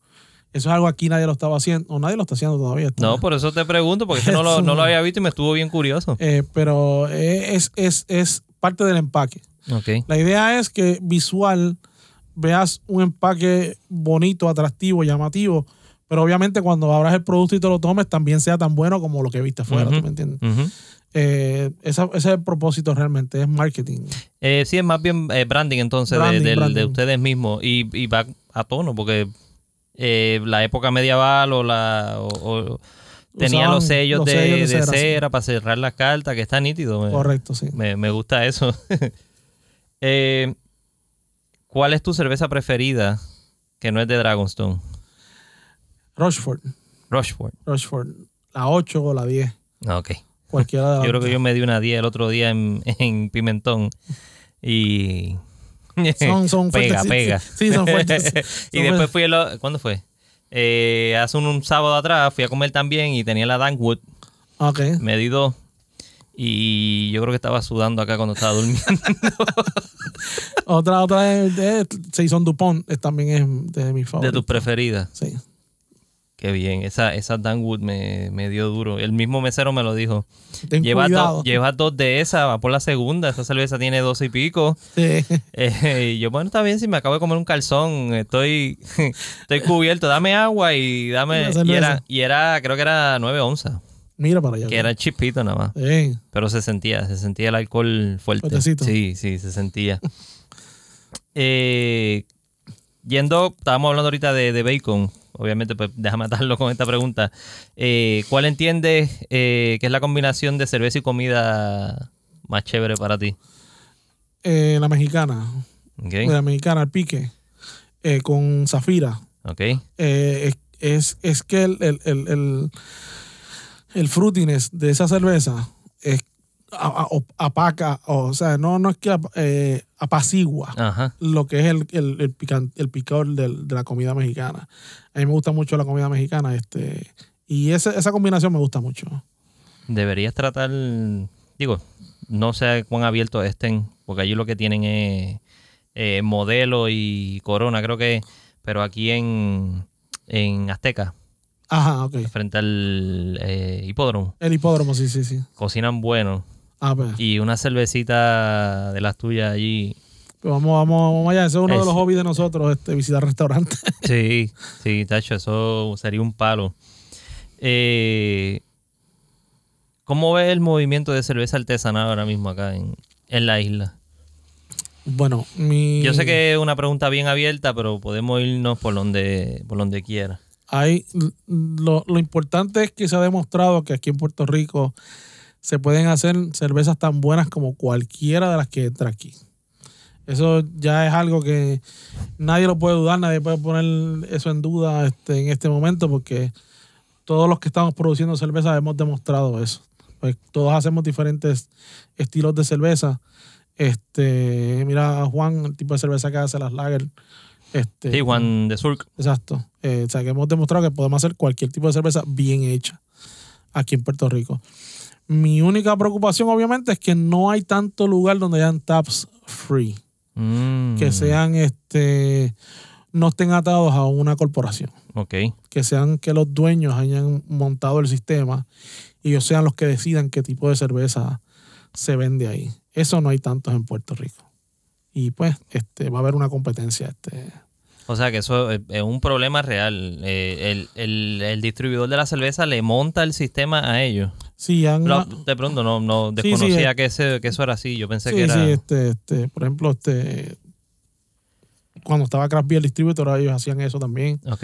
Eso es algo aquí nadie lo estaba haciendo, o nadie lo está haciendo todavía. No, por eso te pregunto, porque que no lo, no lo había visto y me estuvo bien curioso. Eh, pero es, es, es parte del empaque. La idea es que visual veas un empaque bonito, atractivo, llamativo, pero obviamente cuando abras el producto y te lo tomes también sea tan bueno como lo que viste afuera. ¿tú me entiendes? Eh, esa- ese es el propósito realmente, es marketing. Eh, sí, es más bien eh, branding entonces de- Branding, del- de, branding. ustedes mismos y, y va a tono porque eh, la época medieval o la o, Usaban los sellos, los de, sellos de de cera, cera, sí. para cerrar las cartas, que está nítido. Me, Correcto, sí. me, me gusta eso. Eh, ¿Cuál es tu cerveza preferida que no es de Dragonstone? Rochefort, Rochefort. Rochefort, la 8 o la 10, Ah, Ok. cualquiera de las Yo creo que yo me di una 10 el otro día en, en Pimentón y... Son, son pega, fuertes, pega. Sí, sí, son fuertes. y después fuertes. fui, el, ¿cuándo fue? Eh, hace un, un sábado atrás fui a comer también y tenía la Danwood, Ok. me di dos y yo creo que estaba sudando acá cuando estaba durmiendo. Otra, otra es de Saison Dupont, también es de mis de favoritos. tus preferidas. Sí. Qué bien, esa, esa Danwood me, me dio duro. El mismo mesero me lo dijo. Ten Lleva, cuidado. dos, lleva dos de esa, va por la segunda. Esa cerveza tiene doce y pico. Sí. Eh, y yo, bueno, está bien si me acabo de comer un calzón, estoy, estoy cubierto, dame agua y dame... Y era, y era, creo que era 9 onzas, Mira para allá. que era chispito nada más, Sí. pero se sentía, se sentía el alcohol fuerte. Fuertecito. Sí, sí, se sentía. Eh, yendo, estábamos hablando ahorita de, de bacon, obviamente pues déjame atarlo con esta pregunta. Eh, ¿Cuál entiendes eh, que es la combinación de cerveza y comida más chévere para ti? Eh, la mexicana. La mexicana, el pique. eh, con Zafira. ¿Ok? Es, es, es que el, el, el, el, el fruitiness de esa cerveza es apaca, o sea, no, no es que eh, apacigua Ajá. lo que es el, el, el, pican- el picor del- de la comida mexicana. A mí me gusta mucho la comida mexicana, este, y esa, esa combinación me gusta mucho. Deberías tratar, digo, no sé cuán abiertos estén, porque allí lo que tienen es eh, modelo y corona, creo que, pero aquí en, en Azteca, Ajá, ok. frente al eh, hipódromo, El hipódromo, sí, sí, sí. cocinan bueno Ah, pues, y una cervecita de las tuyas allí. pues vamos, vamos, vamos allá. Ese es uno de los hobbies de nosotros, este, visitar restaurantes. Sí, sí, Tacho, eso sería un palo. Eh, ¿Cómo ves el movimiento de cerveza artesanal ahora mismo acá en, en la isla? bueno, mi... Yo sé que es una pregunta bien abierta, pero podemos irnos por donde, por donde quiera. hay lo, lo importante es que se ha demostrado que aquí en Puerto Rico se pueden hacer cervezas tan buenas como cualquiera de las que entra aquí. Eso ya es algo que nadie lo puede dudar, nadie puede poner eso en duda este, en este momento porque todos los que estamos produciendo cerveza hemos demostrado eso. Pues todos hacemos diferentes estilos de cerveza. Este, mira a Juan, el tipo de cerveza que hace las lager. Este, Sí, Juan de Surc. Exacto. Eh, o sea, que hemos demostrado que podemos hacer cualquier tipo de cerveza bien hecha aquí en Puerto Rico. Mi única preocupación, obviamente, es que no hay tanto lugar donde hayan taps free, Mm, que sean, este, no estén atados a una corporación, Ok. que sean que los dueños hayan montado el sistema y ellos sean los que decidan qué tipo de cerveza se vende ahí. Eso no hay tantos en Puerto Rico. Y pues, este, va a haber una competencia, este, O sea que eso es, es un problema real. Eh, el, el- el distribuidor de la cerveza le monta el sistema a ellos. Sí, han, de pronto no, no Sí, sí, desconocía eh. que, ese- que eso era así. Yo pensé Sí, que era. sí, este, este, por ejemplo, este, cuando estaba Craft Beer Distributor, ellos hacían eso también. Ok.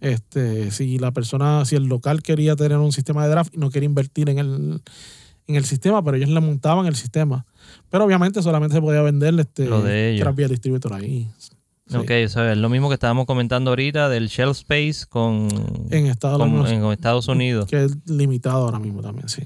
Este, si la persona, si el local quería tener un sistema de draft y no quería invertir en el, en el sistema, pero ellos le montaban el sistema. Pero obviamente solamente se podía vender este Lo de ellos. Craft Beer Distributor ahí. Sí. Ok, eso es lo mismo que estábamos comentando ahorita del shelf space con, En Estados con- Unidos. en Estados Unidos. Que es limitado ahora mismo también, sí.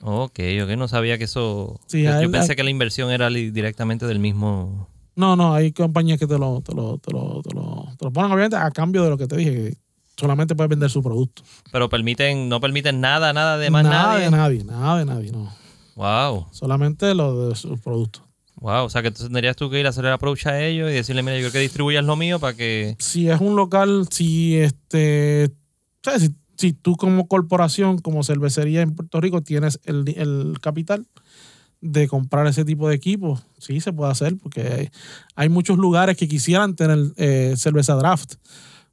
Ok, ok, no sabía que eso... Sí, yo, hay- yo pensé hay- que la inversión era directamente del mismo... No, no, hay compañías que te lo, te lo, te lo, te lo, te lo ponen obviamente a cambio de lo que te dije, que solamente puedes vender su producto. Pero permiten, no permiten nada, nada de más nada nadie. de nadie, nada de nadie, no. Wow, Solamente lo de sus productos. Wow. O sea que entonces tendrías tú que ir a hacer el approach a ellos y decirle, mira, yo quiero que distribuyas lo mío para que... Si es un local, si este, o sea, si, si tú como corporación, como cervecería en Puerto Rico, tienes el, el capital de comprar ese tipo de equipos, sí se puede hacer, porque hay, hay muchos lugares que quisieran tener eh, cerveza draft,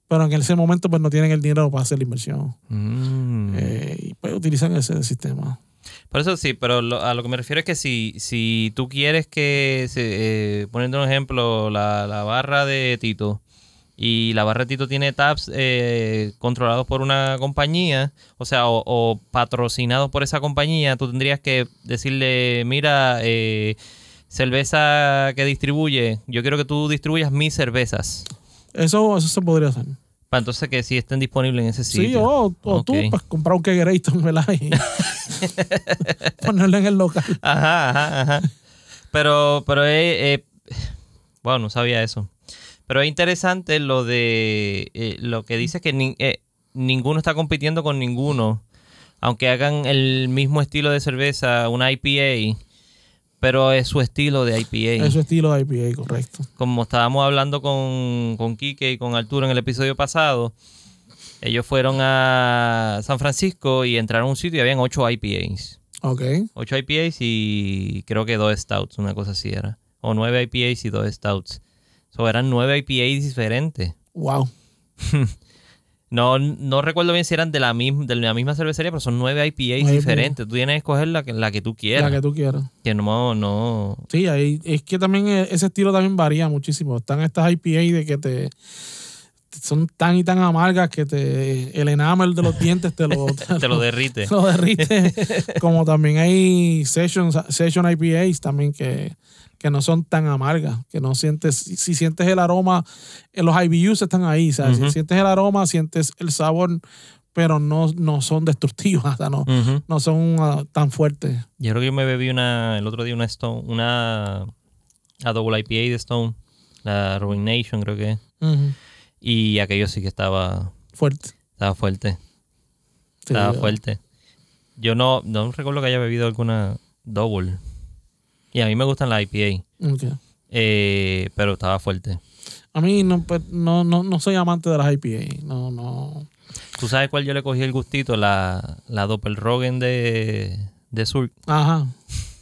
pero en ese momento pues no tienen el dinero para hacer la inversión. Mm. Eh, y pues utilizan ese sistema. Por eso sí, pero lo- a lo que me refiero es que si, si tú quieres que, se, eh, poniendo un ejemplo, la, la barra de Tito y la barra de Tito tiene tabs eh, controlados por una compañía, o sea, o, o patrocinados por esa compañía, tú tendrías que decirle, mira, eh, cerveza que distribuye, yo quiero que tú distribuyas mis cervezas. Eso, eso se podría hacer. Para entonces que sí estén disponibles en ese sitio. Sí, o, o tú pues, comprar un Kegerator, ¿verdad? Ponerlo en el local. Ajá, ajá, ajá. Pero, pero, eh, eh, bueno, no sabía eso. Pero es interesante lo de, eh, lo que dice que ni- eh, ninguno está compitiendo con ninguno, aunque hagan el mismo estilo de cerveza, una IPA, pero es su estilo de IPA. Es su estilo de IPA, correcto. Como estábamos hablando con, con Quique y con Arturo en el episodio pasado, ellos fueron a San Francisco y entraron a un sitio y habían ocho IPAs. Ok. 8 IPAs y creo que dos stouts, una cosa así era. O 9 IPAs y dos stouts. So, eran 9 IPAs diferentes. Wow. No, no recuerdo bien si eran de la, misma, de la misma cervecería, pero son 9 IPAs Nueve diferentes. Tú tienes que escoger la que, la que tú quieras. La que tú quieras. Que no, no. Sí, ahí, es que también eh, ese estilo también varía muchísimo. Están estas IPA de que te son tan y tan amargas que te el enamel de los dientes te lo, Te lo derrite. te lo derrite. Como también hay sessions, session IPAs también que, que no son tan amargas, que no sientes, si, si sientes el aroma, eh, los IBUs están ahí, ¿sabes? Ujú. Si sientes el aroma, sientes el sabor, pero no, no son destructivas, o sea, no, no son ah, tan fuertes. Yo creo que yo me bebí una, el otro día una Stone, una a double IPA de Stone, la Ruination creo que es. Y aquello sí que estaba, Fuerte. estaba fuerte. Sí, Estaba fuerte. Yo no, no recuerdo que haya bebido alguna double. Y a mí me gustan las IPA. Eh, pero estaba fuerte. A mí no, pues, no, no, no soy amante de las IPA. No, no. ¿Tú sabes cuál yo le cogí el gustito? La, la Doppelrogen de, de Sur. Ajá.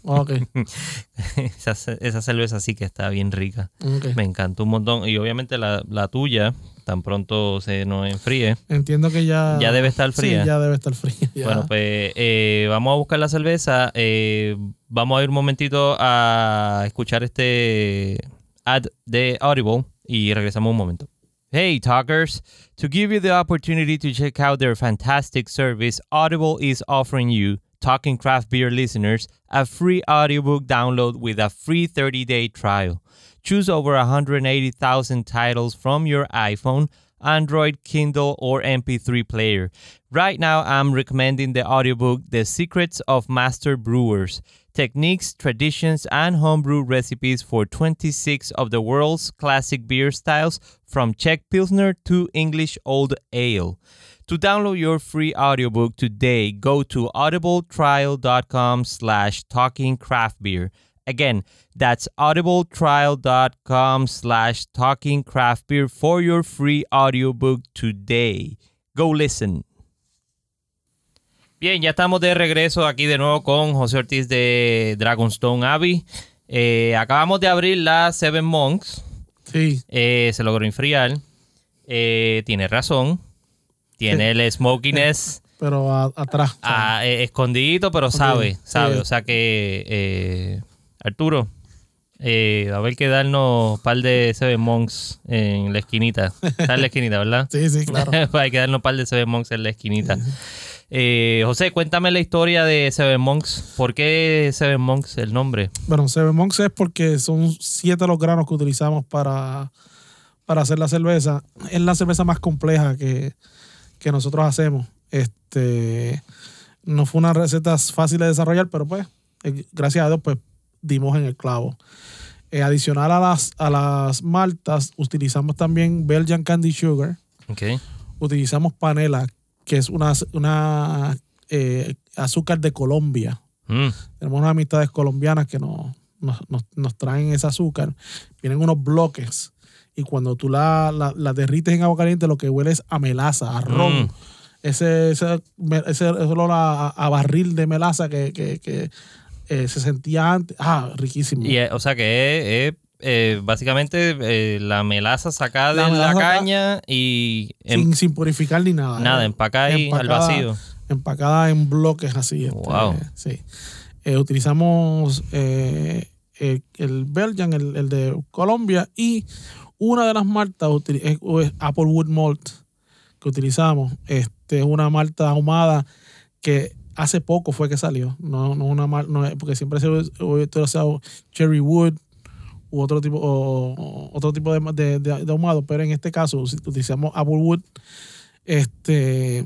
Ok. esa, ce- esa cerveza sí que está bien rica. Me encantó un montón. Y obviamente la, la tuya, tan pronto se nos enfríe. Entiendo que ya. Ya debe estar fría. Sí, ya debe estar fría. ya. Bueno, pues eh, vamos a buscar la cerveza. eh, vamos a ir un momentito a escuchar este ad de Audible y regresamos un momento. Hey, talkers! To give you the opportunity to check out their fantastic service, Audible is offering you, Talking Craft Beer listeners, a free audiobook download with a free 30 day trial. Choose over 180,000 titles from your iPhone, Android, Kindle, or MP3 player. Right now, I'm recommending the audiobook The Secrets of Master Brewers Techniques, Traditions, and Homebrew Recipes for 26 of the world's classic beer styles from Czech Pilsner to English Old Ale. To download your free audiobook today, go to audibletrial.com slash talkingcraftbeer. Again, that's audibletrial.com slash talkingcraftbeer for your free audiobook today. Go listen. Bien, ya estamos de regreso aquí de nuevo con José Ortiz de Dragonstone Abbey. Eh, acabamos de abrir la Seven Monks. Sí. Eh, se logró enfriar. Eh, tiene razón. Tiene el smokiness Pero a- atrás. ah, eh, escondidito, pero sabe, sabe. O sea que, eh, Arturo, Eh, va a haber que darnos un par de Seven Monks en la esquinita. Está en la esquinita, ¿verdad? Sí, sí, claro. Hay que darnos un par de Seven Monks en la esquinita. Eh, José, cuéntame la historia de Seven Monks. ¿Por qué Seven Monks el nombre? Bueno, Seven Monks es porque son siete los granos que utilizamos para, para hacer la cerveza. Es la cerveza más compleja que, que nosotros hacemos. Este no fue una receta fácil de desarrollar, pero pues, eh, gracias a Dios, pues dimos en el clavo. Eh, adicional a las, a las maltas, utilizamos también Belgian Candy Sugar. Okay. Utilizamos panela, que es una, una eh, azúcar de Colombia. Mm. Tenemos unas amistades colombianas que nos, nos, nos- nos traen ese azúcar. Vienen unos bloques y cuando tú la, la, la derrites en agua caliente lo que huele es a melaza, a ron. Mm. Ese, ese, ese, olor a, a barril de melaza que, que- que, eh, se sentía antes. Ah, riquísimo. Y, eh, o sea que es, es, eh, básicamente eh, la melaza sacada La de la melaza caña y sin, sin purificar ni nada. nada, empacada ahí al vacío. Empacada en bloques así. este, Wow. sí. Utilizamos el, el Belgian, el, el de Colombia, y una de las maltas es, Applewood Malt que utilizamos. Este, es una malta ahumada que hace poco fue que salió. No, no una mal, no porque siempre se ha Cherry Wood u otro tipo, o, o otro tipo de, de, de- de ahumado, pero en este caso utilizamos Applewood. Este,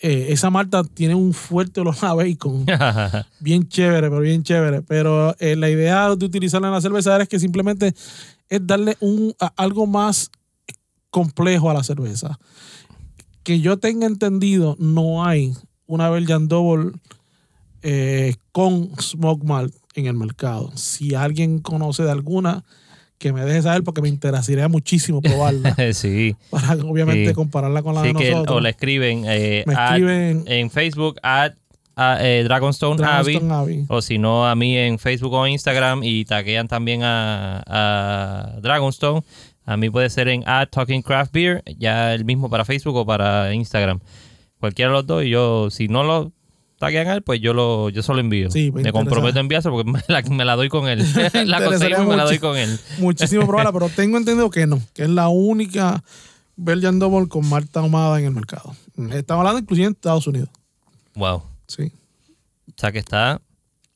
eh, esa malta tiene un fuerte olor a bacon, bien chévere, pero bien chévere. Pero eh, la idea de utilizarla en la cerveza es que simplemente es darle un, a- algo más complejo a la cerveza. Que yo tenga entendido, no hay una Belgian Double eh, con Smoke Malt en el mercado. Si alguien conoce de alguna, que me deje saber porque me interesaría muchísimo probarla. sí. para obviamente Sí. compararla con la Sí, de que o la escriben, eh, me escriben en Facebook at a- eh, Dragonstone, Dragonstone Abbey, Abbey. o si no a mí en Facebook o Instagram y taguean también a, a Dragonstone. A mí puede ser en at Talking Craft Beer, ya el mismo para Facebook o para Instagram. Cualquiera de los dos y yo, si no lo taguean a él, pues yo lo yo solo envío. Sí, me me comprometo a enviárselo porque me la, me la doy con él. la conseguimos y me la doy con él. Muchísimo probarla, pero tengo entendido que no, que es la única Belgian Double con malta ahumada en el mercado. Estamos hablando inclusive en Estados Unidos. Wow. Sí. O sea que está,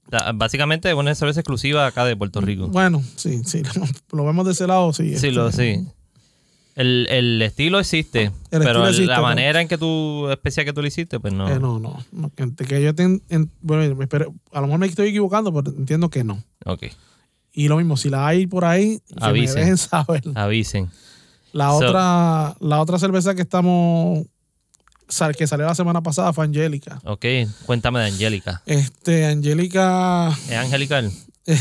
está- básicamente es una cerveza exclusiva acá de Puerto Rico. Bueno, sí, sí. Lo vemos de ese lado, sí. Sí, lo este, sí. El, el estilo existe, El pero estilo el- existe, la manera en que tú, especial que tú lo hiciste, pues no. eh, no, no. no, que, que yo en- bueno, me espero- a lo mejor me estoy equivocando, pero entiendo que no. Ok, Y lo mismo, si la hay por ahí, que Avisen. me dejen saber. avisen. La So- otra, la otra cerveza que estamos que salió la semana pasada fue Angélica. Ok, cuéntame de Angélica. Este, Angélica, ¿Es angelical? de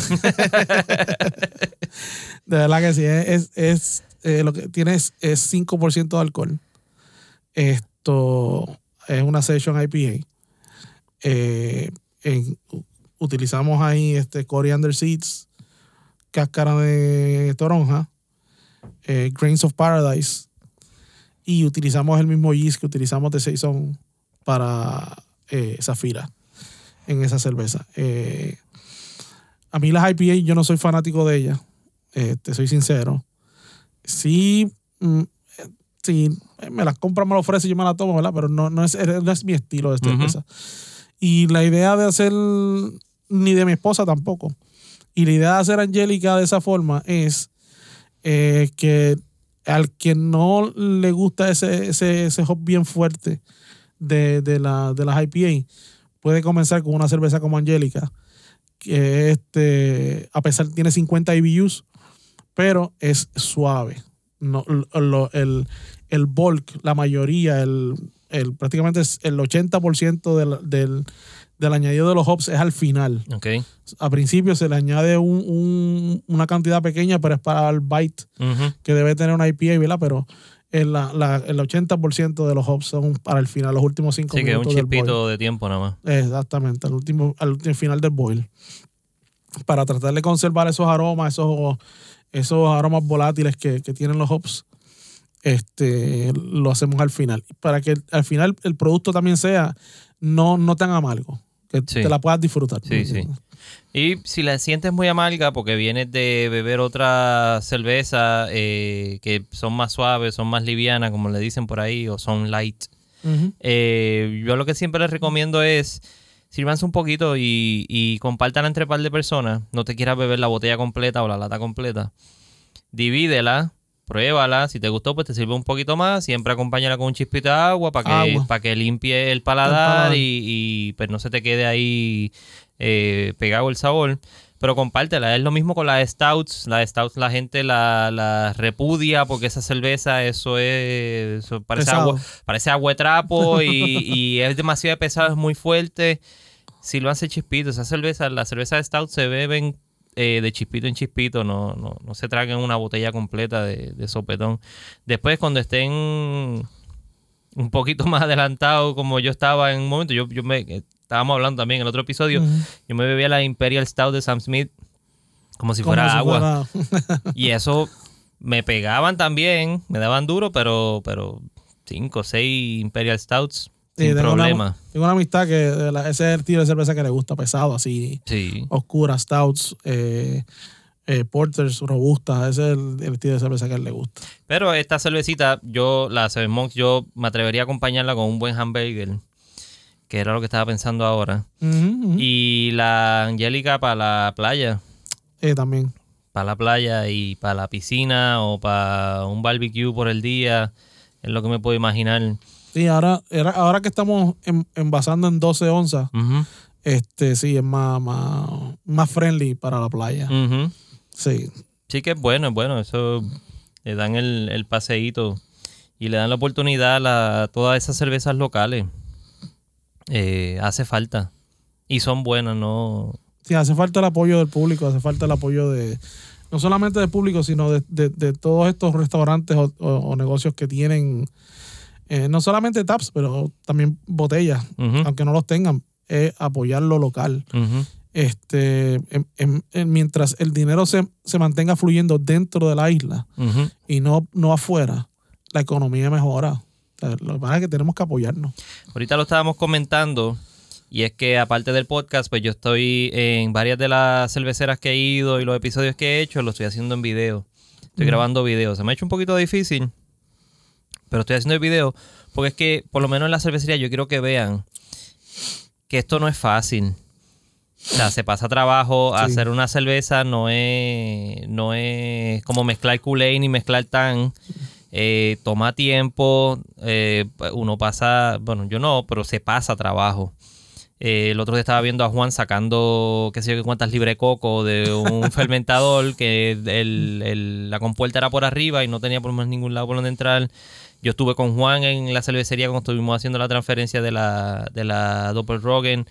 verdad que sí, es, es, eh, lo que tiene es, es 5% de alcohol. Esto es una session IPA. Eh, en- utilizamos ahí este coriander seeds, cáscara de toronja, eh, grains of paradise y utilizamos el mismo yeast que utilizamos de saison para eh, Zafira en esa cerveza. Eh, a mí las IPA yo no soy fanático de ellas, eh, te soy sincero. Sí, mm, sí, me las compra, me las ofrece y yo me las tomo, ¿verdad? Pero no, no, es, no es mi estilo de cerveza. Y la idea de hacer, ni de mi esposa tampoco. Y la idea de hacer Angélica de esa forma es eh, que al que no le gusta ese, ese, ese hop bien fuerte de, de, la, de las IPA, puede comenzar con una cerveza como Angélica, que este, a pesar tiene 50 IBUs, pero es suave. No, lo- el, el bulk, la mayoría, el, el, prácticamente el 80% del, del, del añadido de los hops es al final. Ok. A principio se le añade un- un- una cantidad pequeña, pero es para el bite Ujú. que debe tener una IPA, ¿verdad? Pero el, la- el 80% de los hops son para el final, los últimos 5 Sí, que es un minutos chispito de tiempo nada más. Exactamente, al último, al último final del boil. Para tratar de conservar esos aromas, esos, esos aromas volátiles que, que tienen los hops, este, lo hacemos al final. Para que al final el producto también sea no, no tan amargo. Que Sí. te la puedas disfrutar. Sí, sí. Y si la sientes muy amarga porque vienes de beber otra cerveza eh, que son más suaves, son más livianas, como le dicen por ahí, o son light, eh, yo lo que siempre les recomiendo es sírvanse un poquito y, y compártanla entre par de personas. No te quieras beber la botella completa o la lata completa. Divídela, pruébala. Si te gustó, pues te sirve un poquito más. Siempre acompáñala con un chispito de agua para que, para que limpie el paladar, paladar. Y, y, pues no se te quede ahí eh, pegado el sabor. Pero compártela, es lo mismo con las stouts. Las stouts la gente la, la repudia porque esa cerveza, eso es. Eso parece Pesado. agua, parece agua de trapo y, y es demasiado pesado, es muy fuerte. Si lo hace chispito, esa cerveza, las cervezas de stout se beben eh, de chispito en chispito, no, no, no se traguen una botella completa de, de sopetón. Después, cuando estén un poquito más adelantados, como yo estaba en un momento, yo, yo me eh, estábamos hablando también en el otro episodio, yo me bebía la Imperial Stout de Sam Smith como si fuera si agua. fuera- Y eso me pegaban también, me daban duro, pero, pero cinco o seis Imperial Stouts sin tengo problema. Una, tengo una amistad que la- ese es el tipo de cerveza que le gusta, pesado, así, Sí. oscura, stouts, eh, eh, porters, robustas. Ese es el, el estilo de cerveza que a él le gusta. Pero esta cervecita, yo, la Seven Monks, yo me atrevería a acompañarla con un buen hamburger, que era lo que estaba pensando ahora. Y la Angélica para la playa, Eh, también. para la playa y para la piscina o para un barbecue por el día, es lo que me puedo imaginar. Sí, ahora, era- ahora que estamos en- envasando en 12 onzas, este sí, es más, más, más friendly para la playa. Sí. Sí que es bueno, es bueno. Eso le dan el, el paseíto y le dan la oportunidad a, la- a todas esas cervezas locales. Eh, hace falta. Y son buenas, ¿no? Sí, hace falta el apoyo del público, hace falta el apoyo de, no solamente del público, sino de, de- de todos estos restaurantes o, o- o negocios que tienen, eh, no solamente taps, pero también botellas, aunque no los tengan, es apoyar lo local. Este, en- en- en- mientras el dinero se, se mantenga fluyendo dentro de la isla y no, no afuera, la economía mejora. O sea, lo que pasa es que tenemos que apoyarnos. Ahorita lo estábamos comentando y es que aparte del podcast, pues yo estoy en varias de las cerveceras que he ido y los episodios que he hecho, lo estoy haciendo en video. Estoy grabando videos. Se me ha hecho un poquito difícil, pero estoy haciendo el video porque es que por lo menos en la cervecería yo quiero que vean que esto no es fácil. O sea, se pasa trabajo. Sí. Hacer una cerveza no es, no es como mezclar Kool-Aid ni mezclar tan. Eh, toma tiempo. eh, uno pasa, bueno, yo no, pero se pasa trabajo. Eh, el otro día estaba viendo a Juan sacando, qué sé yo, qué cuántas libres de coco de un fermentador que el- el- la compuerta era por arriba y no tenía por más ningún lado por donde entrar. Yo estuve con Juan en la cervecería cuando estuvimos haciendo la transferencia de la, de la Doppelrogen.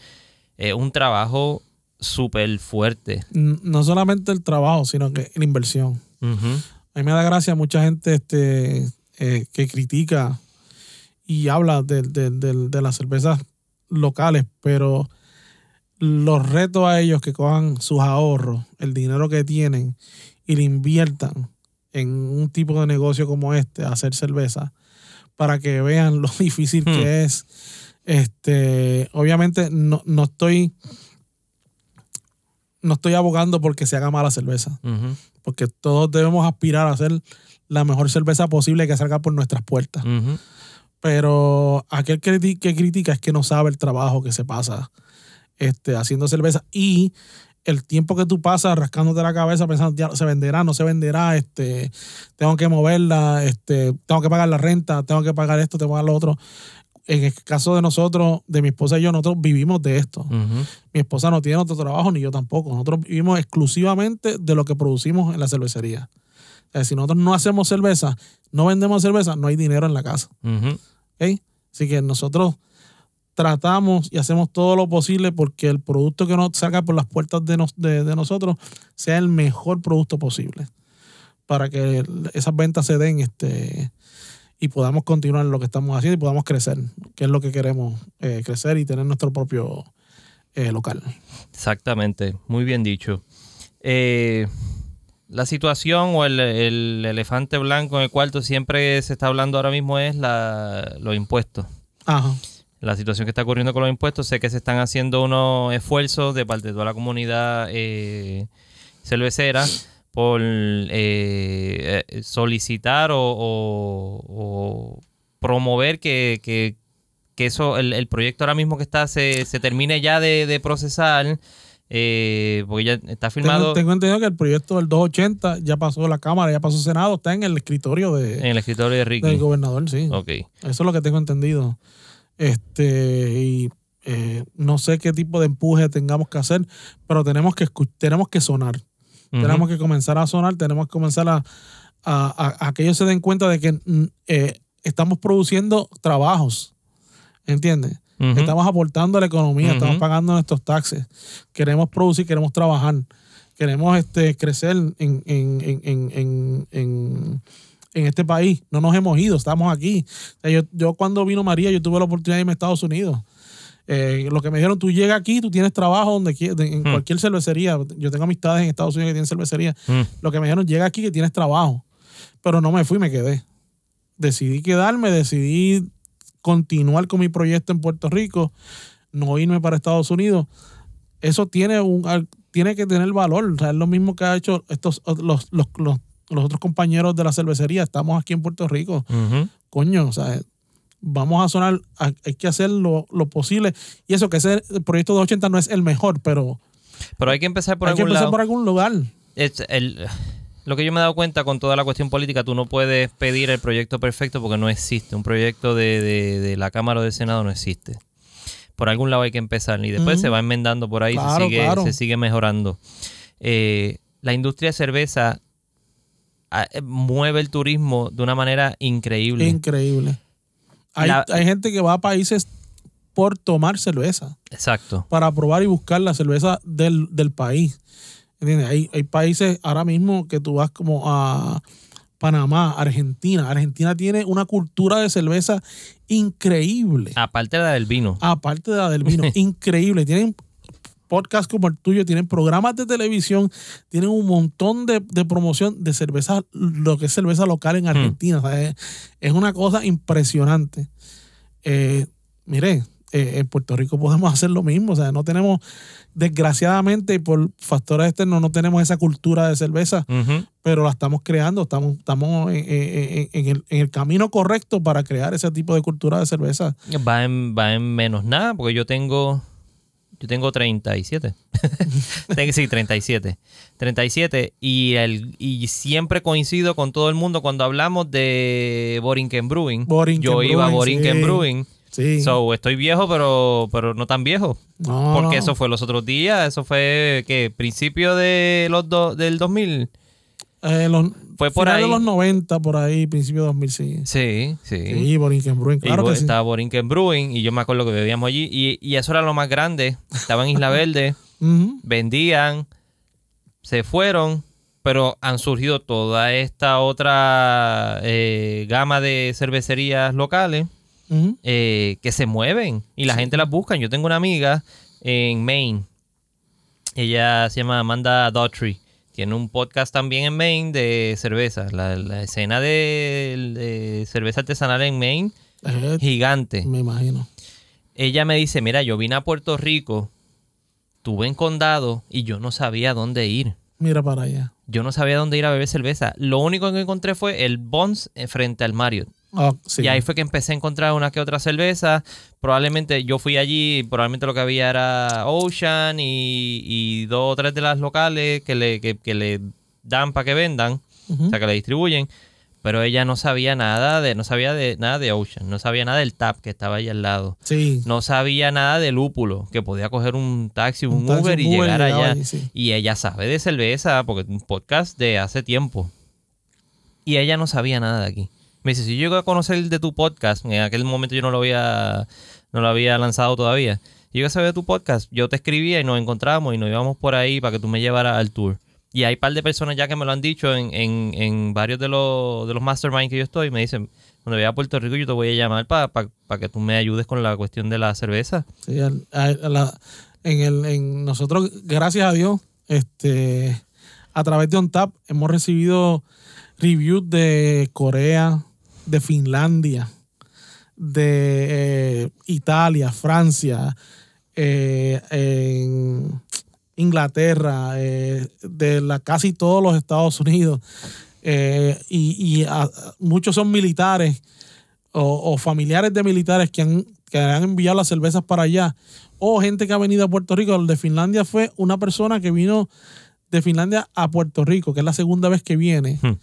Eh, un trabajo súper fuerte. No solamente el trabajo, sino que la inversión. A mí me da gracia mucha gente este, eh, que critica y habla de, de- de- de las cervezas locales, pero los retos a ellos que cojan sus ahorros, el dinero que tienen y le inviertan en un tipo de negocio como este, hacer cerveza, para que vean lo difícil Hmm. que es. Este, obviamente no, no estoy no estoy abogando porque se haga mala cerveza porque todos debemos aspirar a hacer la mejor cerveza posible que salga por nuestras puertas. Pero aquel que critica es que no sabe el trabajo que se pasa este, haciendo cerveza y el tiempo que tú pasas rascándote la cabeza pensando, ya se venderá, no se venderá, este, tengo que moverla, este, tengo que pagar la renta, tengo que pagar esto, tengo que pagar lo otro. En el caso de nosotros, de mi esposa y yo, nosotros vivimos de esto. Mi esposa no tiene otro trabajo, ni yo tampoco. Nosotros vivimos exclusivamente de lo que producimos en la cervecería. O sea, si nosotros no hacemos cerveza, no vendemos cerveza, no hay dinero en la casa. ¿ok? Así que nosotros tratamos y hacemos todo lo posible porque el producto que nos salga por las puertas de, nos- de- de nosotros sea el mejor producto posible. Para que esas ventas se den este, y podamos continuar lo que estamos haciendo y podamos crecer, que es lo que queremos, eh, crecer y tener nuestro propio eh, local. Exactamente, muy bien dicho. Eh, la situación o el, el elefante blanco en el cuarto siempre se está hablando ahora mismo es la, los impuestos. Ajá. La situación que está ocurriendo con los impuestos. Sé que se están haciendo unos esfuerzos de parte de toda la comunidad eh, cervecera por eh, eh, solicitar o, o- o promover que, que- que eso, el, el proyecto ahora mismo que está, se, se termine ya de, de procesar. eh, porque ya está firmado tengo entendido que el proyecto del 280 ya pasó la Cámara, ya pasó Senado, está en el escritorio de, en el escritorio de Ricky. del gobernador, sí. Ok. Eso es lo que tengo entendido. Este, y eh, no sé qué tipo de empuje tengamos que hacer, pero tenemos que tenemos que sonar. Tenemos que comenzar a sonar, tenemos que comenzar a, a, a- a que ellos se den cuenta de que eh, estamos produciendo trabajos. ¿Entiendes? Estamos aportando a la economía, estamos pagando nuestros taxes. Queremos producir, queremos trabajar. Queremos este, crecer en, en, en, en, en, este país. No nos hemos ido, estamos aquí. O sea, yo, yo cuando vino María, yo tuve la oportunidad de irme a Estados Unidos. Eh, lo que me dijeron, tú llegas aquí, tú tienes trabajo donde en Hmm. cualquier cervecería. Yo tengo amistades en Estados Unidos que tienen cervecería. Mm. Lo que me dijeron, llega aquí que tienes trabajo. Pero no me fui, me quedé. Decidí quedarme, decidí continuar con mi proyecto en Puerto Rico, no irme para Estados Unidos. Eso tiene un tiene que tener valor. O sea, es lo mismo que ha hecho estos los, los, los, los otros compañeros de la cervecería. Estamos aquí en Puerto Rico. Coño, o sea, vamos a sonar, hay que hacer lo, lo posible. Y eso que ese proyecto de 80 no es el mejor, pero Pero hay que empezar por hay que algún empezar lado. por algún lugar. Es el- lo que yo me he dado cuenta con toda la cuestión política, tú no puedes pedir el proyecto perfecto porque no existe. Un proyecto de, de- de la Cámara o del Senado no existe. Por algún lado hay que empezar y después se va enmendando por ahí, Claro, se, sigue, claro. se sigue mejorando. Eh, la industria de cerveza mueve el turismo de una manera increíble. Increíble. Hay, La- hay gente que va a países por tomar cerveza, Exacto. para probar y buscar la cerveza del, del país. ¿Entiendes? Hay, hay países ahora mismo que tú vas como a Panamá, Argentina. Argentina tiene una cultura de cerveza increíble. Aparte de la del vino. Aparte de la del vino, increíble. Tienen podcasts como el tuyo, tienen programas de televisión, tienen un montón de, de promoción de cerveza, lo que es cerveza local en Argentina. O sea, es, es una cosa impresionante. Eh, mire, eh, en Puerto Rico podemos hacer lo mismo. O sea, no tenemos, desgraciadamente, por factores externos, no tenemos esa cultura de cerveza, pero la estamos creando. Estamos, estamos en, en- en el, en el camino correcto para crear ese tipo de cultura de cerveza. Va en, va en menos nada, porque yo tengo. Yo tengo 37. Tengo- sí, 37. 37. Y, el, y siempre coincido con todo el mundo cuando hablamos de Borinquen Brewing. Borinquen yo iba a Brewing, Borinquen sí. Brewing. Sí. So, estoy viejo, pero, pero no tan viejo. No, Porque no. eso fue los otros días. Eso fue, ¿qué? Principio de los do- del 2000. Eh, los, Fue por ahí. de los 90, por ahí, principio de 2000, sí. Sí, sí. Borinquen Brewing, claro y que sí. estaba Borinquen Brewing y yo me acuerdo que bebíamos allí y, y eso era lo más grande. Estaba en Isla Verde, vendían, se fueron, pero han surgido toda esta otra eh, gama de cervecerías locales eh, que se mueven y la gente las busca. Yo tengo una amiga en Maine, ella se llama Amanda Daughtry. Tiene un podcast también en Maine de cerveza. La, la escena de, de cerveza artesanal en Maine Eh, gigante. me imagino. Ella me dice, mira, yo vine a Puerto Rico, tuve en condado y yo no sabía dónde ir. Mira para allá. Yo no sabía dónde ir a beber cerveza. Lo único que encontré fue el Bonds eh, frente al Marriott. Ah, sí. Y ahí fue que empecé a encontrar una que otra cerveza. Probablemente yo fui allí, probablemente lo que había era Ocean y, y dos o tres de las locales que le, que, que le dan para que vendan, o sea, que le distribuyen. Pero ella no sabía nada de, no sabía de nada de Ocean, no sabía nada del tap que estaba ahí al lado. Sí. No sabía nada de lúpulo, que podía coger un taxi, un, Un taxi, Uber y Uber llegar allá. sí. Y ella sabe de cerveza, porque es un podcast de hace tiempo. Y ella no sabía nada de aquí. Me dice, si yo llego a conocer de tu podcast, en aquel momento yo no lo había, no lo había lanzado todavía. Si yo a saber de tu podcast, yo te escribía y nos encontrábamos y nos íbamos por ahí para que tú me llevaras al tour. Y hay un par de personas ya que me lo han dicho en, en, en varios de los, de los mastermind que yo estoy. Me dicen, cuando vaya a Puerto Rico yo te voy a llamar para que tú me ayudes con la cuestión de la cerveza. Sí, en el, en nosotros, gracias a Dios, este, a través de OnTap hemos recibido reviews de Corea, de Finlandia, de eh, Italia, Francia, eh, en Inglaterra, eh, de la, casi todos los Estados Unidos. y y a- muchos son militares o, o familiares de militares que han, que han enviado las cervezas para allá. O gente que ha venido a Puerto Rico. El de Finlandia fue una persona que vino de Finlandia a Puerto Rico, que es la segunda vez que viene. Hmm.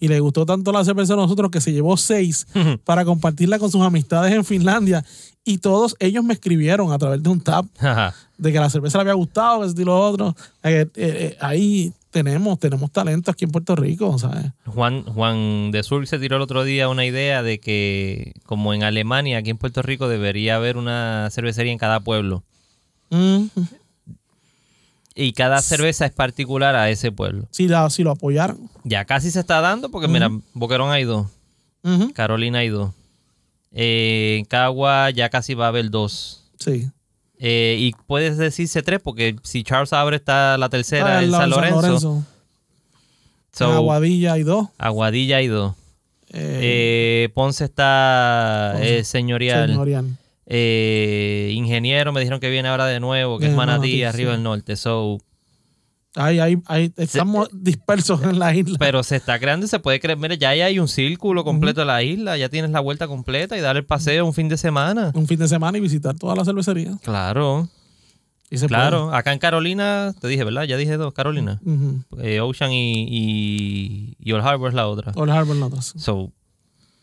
Y le gustó tanto la cerveza a nosotros que se llevó seis para compartirla con sus amistades en Finlandia. Y todos ellos me escribieron a través de un tap Ajá. de que la cerveza le había gustado, que lo otro. Eh, eh, eh, ahí tenemos, tenemos talento aquí en Puerto Rico, ¿sabes? Juan, Juan de Sur se tiró el otro día una idea de que, como en Alemania, aquí en Puerto Rico debería haber una cervecería en cada pueblo. Mm, Y cada cerveza es particular a ese pueblo. si, la, si lo apoyaran. Ya casi se está dando porque, mira, Boquerón hay dos, Carolina hay dos. Eh, en Cagua ya casi va a haber dos. Sí. Eh, y puedes decirse tres porque si Charles abre está la tercera Ah, en San Lorenzo. So, en Aguadilla hay dos. Aguadilla hay dos. Eh, Ponce está Ponce. señorial. señorial. Eh, ingeniero me dijeron que viene ahora de nuevo, que es Manatí, Manatí, arriba sí. del norte. So, Ahí, ahí, ahí estamos dispersos en la isla. pero se está creando y se puede creer. Mira, ya ahí hay un círculo completo de la isla, ya tienes la vuelta completa y dar el paseo un fin de semana. un fin de semana y visitar toda la cervecería. Claro, Y se claro. Acá en Carolina, te dije, ¿verdad? Ya dije dos, Carolina. Eh, Ocean y, y, y Old Harbor es la otra. Old Harbor Notas. So,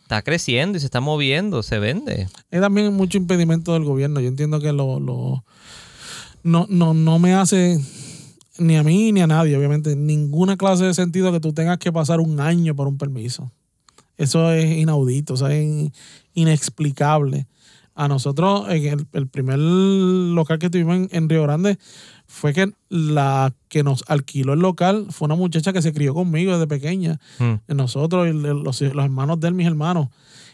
está creciendo y se está moviendo, se vende. Es también mucho impedimento del gobierno. Yo entiendo que lo, lo no, no, no me hace ni a mí ni a nadie, obviamente, ninguna clase de sentido que tú tengas que pasar un año por un permiso. Eso es inaudito, o sea, es in- inexplicable. A nosotros, en el, el primer local que tuvimos en, en Río Grande, fue que la que nos alquiló el local fue una muchacha que se crió conmigo desde pequeña Hmm. nosotros y los, los hermanos de él, mis hermanos.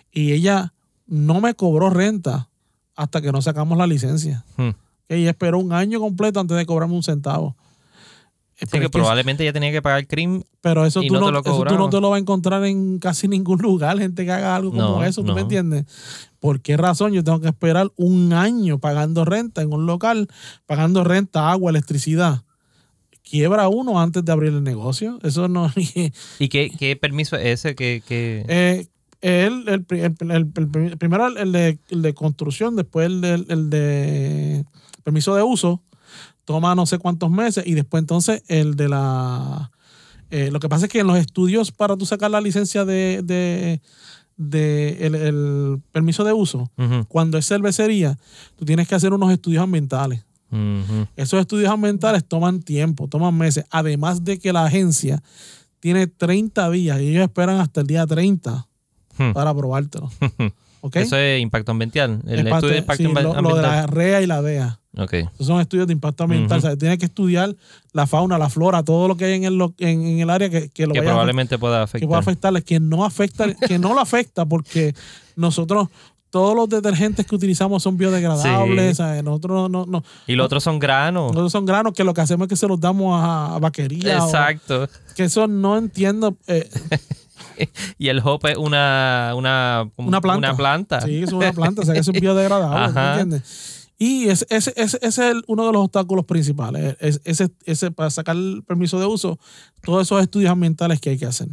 Y ella no me cobró renta hasta que no sacamos la licencia. Hmm. Ella esperó un año completo antes de cobrarme un centavo. Así pero que probablemente ya tenía que pagar CRIM. pero eso, y tú no no, te lo eso tú no te lo vas a encontrar en casi ningún lugar, gente que haga algo como eso, ¿tú no. me entiendes? ¿Por qué razón yo tengo que esperar un año pagando renta en un local, pagando renta, agua, electricidad? Quiebra uno antes de abrir el negocio. Eso no... ¿Y qué, qué permiso es ese que... que... Eh, el, el, el- el- el- primero el de, el de construcción, después el de, el de permiso de uso, toma no sé cuántos meses, y después entonces el de la... eh, lo que pasa es que en los estudios para tú sacar la licencia de, de, de el, el permiso de uso, cuando es cervecería, tú tienes que hacer unos estudios ambientales. Esos estudios ambientales toman tiempo, toman meses, además de que la agencia tiene 30 días y ellos esperan hasta el día 30 Hmm. para aprobártelo. Eso es impacto ambiental. El estudio de impacto sí, ambi- lo, lo de ambiental. la REA y la DEA. Ok. Esos son estudios de impacto ambiental. O sea, tienes que estudiar la fauna, la flora, todo lo que hay en el, en, en el área que, que lo Que vaya a probablemente pueda que afectar. pueda afectarle, que no afecta, que no lo afecta porque nosotros todos los detergentes que utilizamos son biodegradables, Sí. ¿sabes? nosotros no, no, Y los otros son granos. nosotros son granos que lo que hacemos es que se los damos a, a vaquería. o- Exacto. que eso no entiendo. eh, Y el hop es una, una, una planta. Una planta. Sí, es una planta, o sea que es biodegradable, ¿me Ajá. entiendes? Y ese, ese, ese- ese es uno de los obstáculos principales. Es- ese, ese, para sacar el permiso de uso, todos esos estudios ambientales que hay que hacer.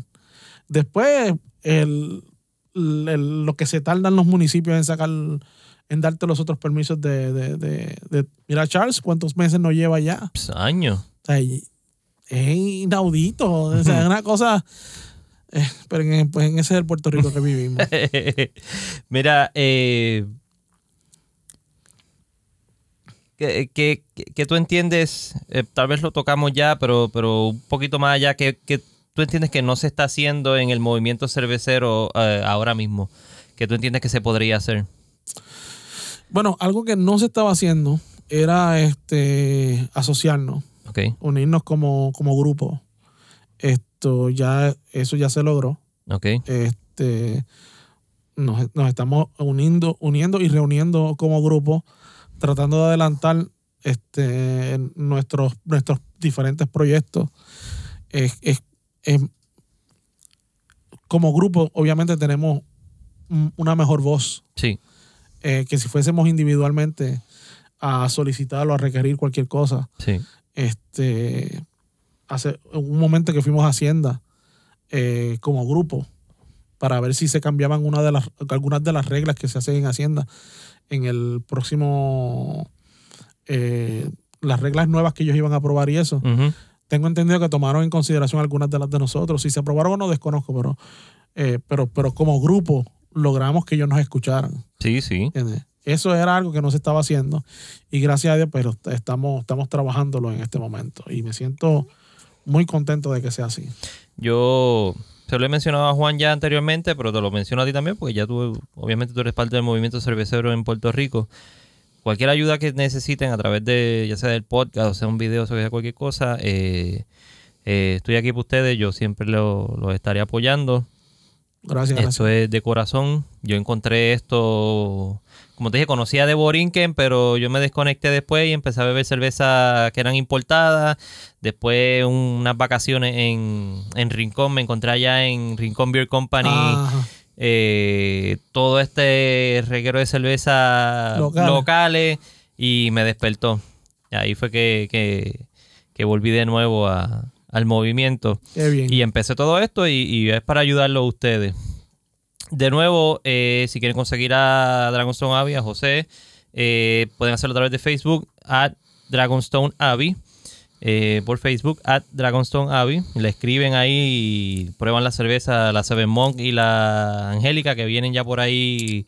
Después, el, el- lo que se tardan los municipios en sacar, en darte los otros permisos de, de, de- de- mira, Charles, ¿cuántos meses nos lleva ya? Pues, años. O sea, y- es inaudito. O sea, es una cosa. pero en, pues en ese es el Puerto Rico que vivimos. Mira, eh, que, que- que tú entiendes, eh, tal vez lo tocamos ya, pero, pero un poquito más allá, que tú entiendes que no se está haciendo en el movimiento cervecero eh, ahora mismo, que tú entiendes que se podría hacer. Bueno, algo que no se estaba haciendo era este asociarnos, unirnos como, como grupo. Esto ya, eso ya se logró. Este, nos, nos estamos uniendo, uniendo y reuniendo como grupo, tratando de adelantar este, nuestros, nuestros diferentes proyectos. Es- es- es- como grupo, obviamente, tenemos un- una mejor voz sí, eh, que si fuésemos individualmente a solicitar o a requerir cualquier cosa, Sí. este, hace un momento que fuimos a Hacienda eh, como grupo para ver si se cambiaban una de las, algunas de las reglas que se hacen en Hacienda en el próximo, eh, las reglas nuevas que ellos iban a aprobar y eso. Tengo entendido que tomaron en consideración algunas de las de nosotros. Si se aprobaron o no, desconozco, pero, eh, pero, pero como grupo logramos que ellos nos escucharan. Sí, sí. ¿entiendes? Eso era algo que no se estaba haciendo y gracias a Dios, pero estamos, estamos trabajándolo en este momento y me siento muy contento de que sea así. Yo se lo he mencionado a Juan ya anteriormente, pero te lo menciono a ti también, porque ya tú, obviamente, tú eres parte del movimiento cervecero en Puerto Rico. Cualquier ayuda que necesiten a través de, ya sea del podcast, o sea un video, o sea cualquier cosa, eh, eh, estoy aquí para ustedes. Yo siempre lo- los estaré apoyando. Gracias, gracias. Esto es de corazón. Yo encontré esto, como te dije, conocía de Borinquen, pero yo me desconecté después y empecé a beber cerveza que eran importadas. Después unas vacaciones en, en Rincón, me encontré allá en Rincón Beer Company. Ajá. eh, todo este reguero de cerveza Locales. locales y me despertó. Y ahí fue que, que- que volví de nuevo a- al movimiento. Qué bien. Y empecé todo esto y, y es para ayudarlo a ustedes. De nuevo, eh, si quieren conseguir a Dragonstone Abbey, a José, eh, pueden hacerlo a través de Facebook, at Dragonstone Abbey. eh, por Facebook, at Dragonstone Abbey. Le escriben ahí y prueban la cerveza, la Seven Monk y la Angélica, que vienen ya por ahí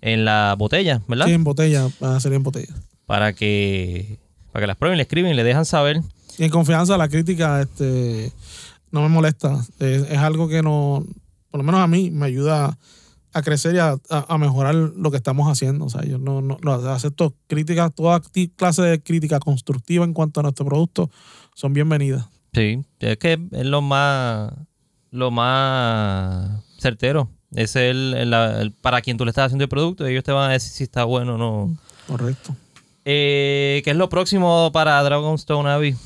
en la botella, ¿verdad? Sí, en botella, van a ser en botella. Para que, para que las prueben, le escriben y le dejan saber. Y en confianza, la crítica este, no me molesta. Es, es algo que no, por lo menos a mí, me ayuda a crecer y a, mejorar lo que estamos haciendo. O sea, yo no, no, no acepto críticas, toda clase de crítica constructiva en cuanto a nuestro producto son bienvenidas. Sí, es que es lo más, lo más certero. Es el, el- el- para quien tú le estás haciendo el producto, ellos te van a decir si está bueno o no. Correcto. Eh, ¿Qué es lo próximo para Dragonstone Abbey?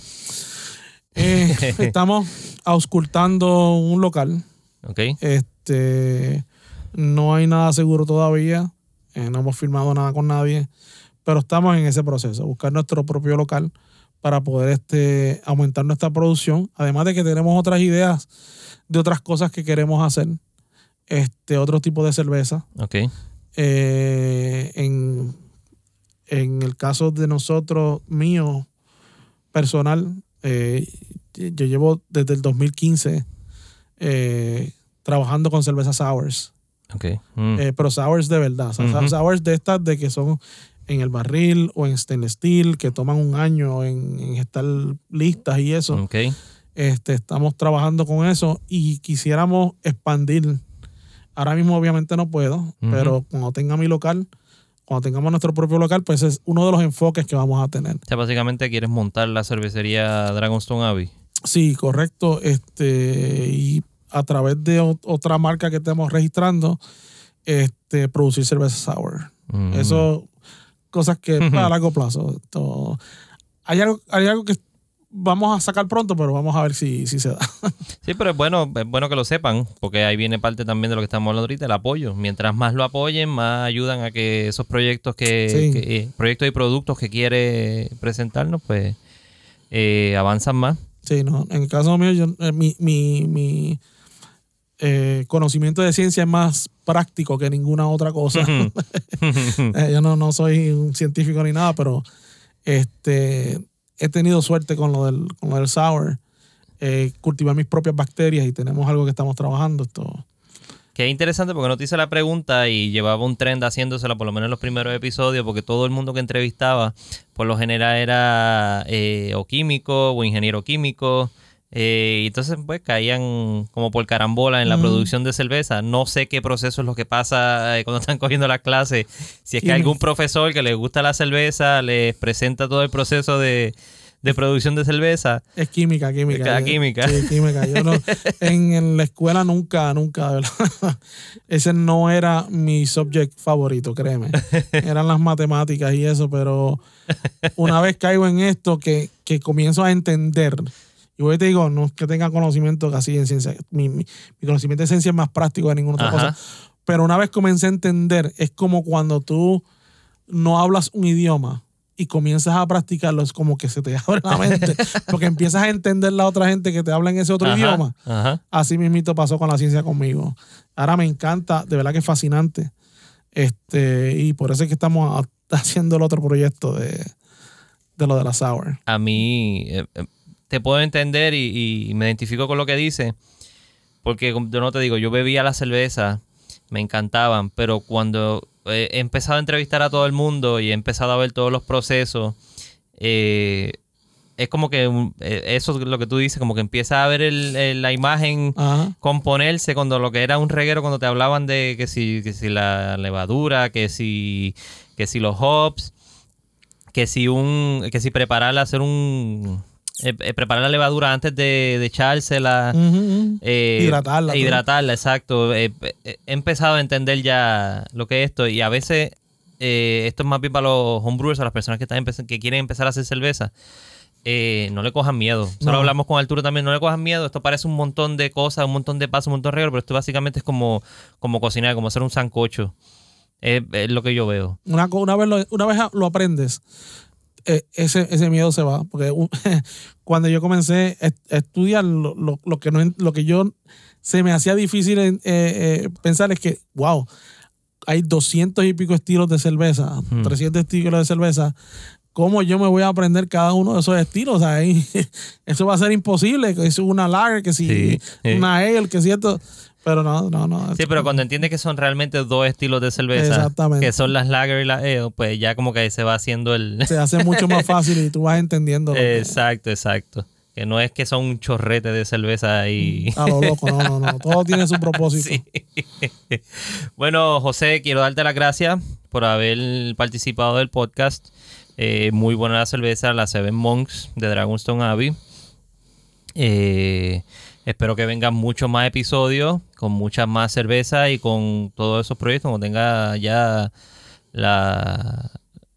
Eh, estamos auscultando un local. ¿Ok? Este, no hay nada seguro todavía. eh, no hemos firmado nada con nadie. Pero estamos en ese proceso, buscar nuestro propio local para poder este, aumentar nuestra producción. Además de que tenemos otras ideas de otras cosas que queremos hacer. Este, otro tipo de cerveza. Ok. Eh, en, en el caso de nosotros, mío, personal, eh, yo llevo desde el 2015 eh, trabajando con cervezas sours, Ok. Mm, eh, pero sours de verdad, o sea, Ujú. sours de estas de que son en el barril o en stainless steel, que toman un año en, en estar listas y eso. Este, estamos trabajando con eso y quisiéramos expandir. Ahora mismo obviamente no puedo, pero cuando tenga mi local, cuando tengamos nuestro propio local, pues es uno de los enfoques que vamos a tener. O sea, básicamente quieres montar la cervecería Dragonstone Abbey. Sí, correcto. Este, y a través de otra marca que estamos registrando, este, producir cerveza sour. Mm. Eso, cosas que a largo plazo. Hay, algo, hay algo que vamos a sacar pronto, pero vamos a ver si, si se da. Sí, pero es bueno, es bueno que lo sepan, porque ahí viene parte también de lo que estamos hablando ahorita, el apoyo. Mientras más lo apoyen, más ayudan a que esos proyectos que, Sí. que- eh, proyectos y productos que quiere presentarnos, pues eh, avanzan más. Sí, no. En el caso mío, yo, eh, mi, mi, mi, eh, conocimiento de ciencia es más práctico que ninguna otra cosa. Eh, yo no, no soy un científico ni nada, pero este, he tenido suerte con lo del, con lo del sour. Eh, cultivar mis propias bacterias y tenemos algo que estamos trabajando. Esto. Que es interesante porque no te hice la pregunta y llevaba un trend haciéndosela por lo menos en los primeros episodios, porque todo el mundo que entrevistaba por lo general era eh, o químico o ingeniero químico. Eh, y entonces pues caían como por carambola en la Mm. producción de cerveza. No sé qué proceso es lo que pasa eh, cuando están cogiendo las clases. Si es que algún profesor que les gusta la cerveza les presenta todo el proceso de, de producción de cerveza. Es química, química. Yo- química. Sí, química. Yo no, en, en la escuela nunca, nunca, verdad. Ese no era mi subject favorito, créeme. Eran las matemáticas y eso, pero una vez caigo en esto que, que comienzo a entender, y hoy te digo, no es que tenga conocimiento casi en ciencia, mi, mi- mi conocimiento de ciencia es más práctico que ninguna otra Ajá. cosa, Pero una vez comencé a entender, es como cuando tú no hablas un idioma y comienzas a practicarlo, es como que se te abre la mente, porque empiezas a entender la otra gente que te habla en ese otro Ajá, idioma. ajá. Así mismito pasó con la ciencia conmigo. Ahora me encanta, de verdad que es fascinante. Este, y por eso es que estamos haciendo el otro proyecto de, de lo de la Sour. a mí eh, eh, te puedo entender y, y me identifico con lo que dice, porque yo no te digo, yo bebía la cerveza, me encantaban, pero cuando he empezado a entrevistar a todo el mundo y he empezado a ver todos los procesos, eh, es como que eh, eso es lo que tú dices, como que empieza a ver el- el- la imagen Ajá. componerse cuando lo que era un reguero cuando te hablaban de que si, que si la levadura, que si, que si los hops, que si un, que si preparar, hacer un, eh, eh, preparar la levadura antes de, de echársela. Eh, Hidratarla, e. Hidratarla, exacto. Eh, eh, he empezado a entender ya lo que es esto y a veces eh, esto es más bien para los homebrewers, a las personas que, están que quieren empezar a hacer cerveza. eh, no le cojan miedo. Solo No. hablamos con Arturo también, no le cojan miedo. Esto parece un montón de cosas, un montón de pasos, un montón de reglas, pero esto básicamente es como, como cocinar, como hacer un sancocho. Es, es lo que yo veo. Una, una vez lo, una vez lo aprendes, ese, ese miedo se va. Porque cuando yo comencé a est- a estudiar, lo, lo- lo que, no, lo que yo se me hacía difícil eh, eh, pensar es que, wow, hay 200 y pico estilos de cerveza, Hmm. 300 estilos de cerveza. ¿Cómo yo me voy a aprender cada uno de esos estilos? O sea, ahí- eso va a ser imposible. Que es una lager, que si sí. una ale, que si esto. Pero no, no, no. Sí, pero cuando entiendes que son realmente dos estilos de cerveza, Exactamente. que son las lager y las ale, pues ya como que se va haciendo el... se hace mucho más fácil y tú vas entendiendo. que- Exacto, exacto. Que no es que son un chorrete de cerveza y... A lo loco, no, no, no. Todo tiene su propósito. Sí. bueno, José, quiero darte las gracias por haber participado del podcast. Eh, muy buena la cerveza, la Seven Monks de Dragonstone Abbey. Eh, espero que vengan muchos más episodios con mucha más cerveza y con todos esos proyectos. Cuando tenga ya la,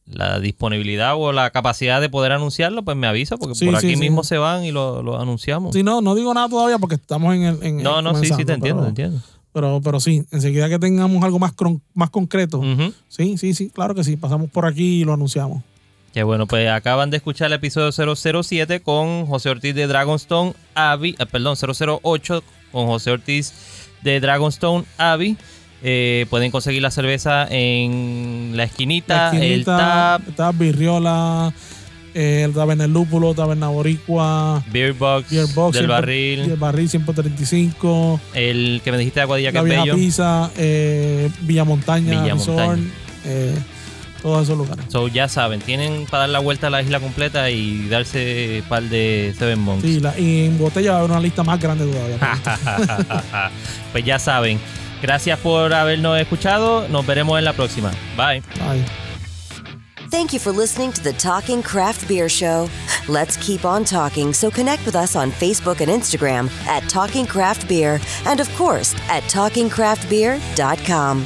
la disponibilidad o la capacidad de poder anunciarlo, pues me avisa porque Sí, por aquí sí. mismo se van y lo, lo anunciamos. Sí, no, no digo nada todavía porque estamos en el. En, no, no, sí, sí, te entiendo, pero, te entiendo. Pero, pero sí, enseguida que tengamos algo más, más concreto. Sí, sí, sí, claro que sí. Pasamos por aquí y lo anunciamos. Que bueno, pues acaban de escuchar el episodio 007 con José Ortiz de Dragonstone Abbey, ah, perdón, 008 con José Ortiz de Dragonstone Abbey. Eh, pueden conseguir la cerveza en la esquinita, La el esquinita, Tap, está Birriola, eh, el Taberna El Lúpulo, Taberna Boricua, Beer Box, Beer Box, del 100 barril, El Barril 135, el que me dijiste de Aguadilla que es bello. Pizza, eh, Villa Montaña, Villa Resort, Montaña. eh, todos esos lugares. So, ya saben, tienen para dar la vuelta a la isla completa y darse un par de Seven Monks. Sí, la- y en botella va a haber una lista más grande todavía. pues ya saben. Gracias por habernos escuchado. Nos veremos en la próxima. Bye. Ay. Thank you for listening to the Talking Craft Beer Show. Let's keep on talking, so connect with us on Facebook and Instagram at Talking Craft Beer, and of course at TalkingCraftBeer.com.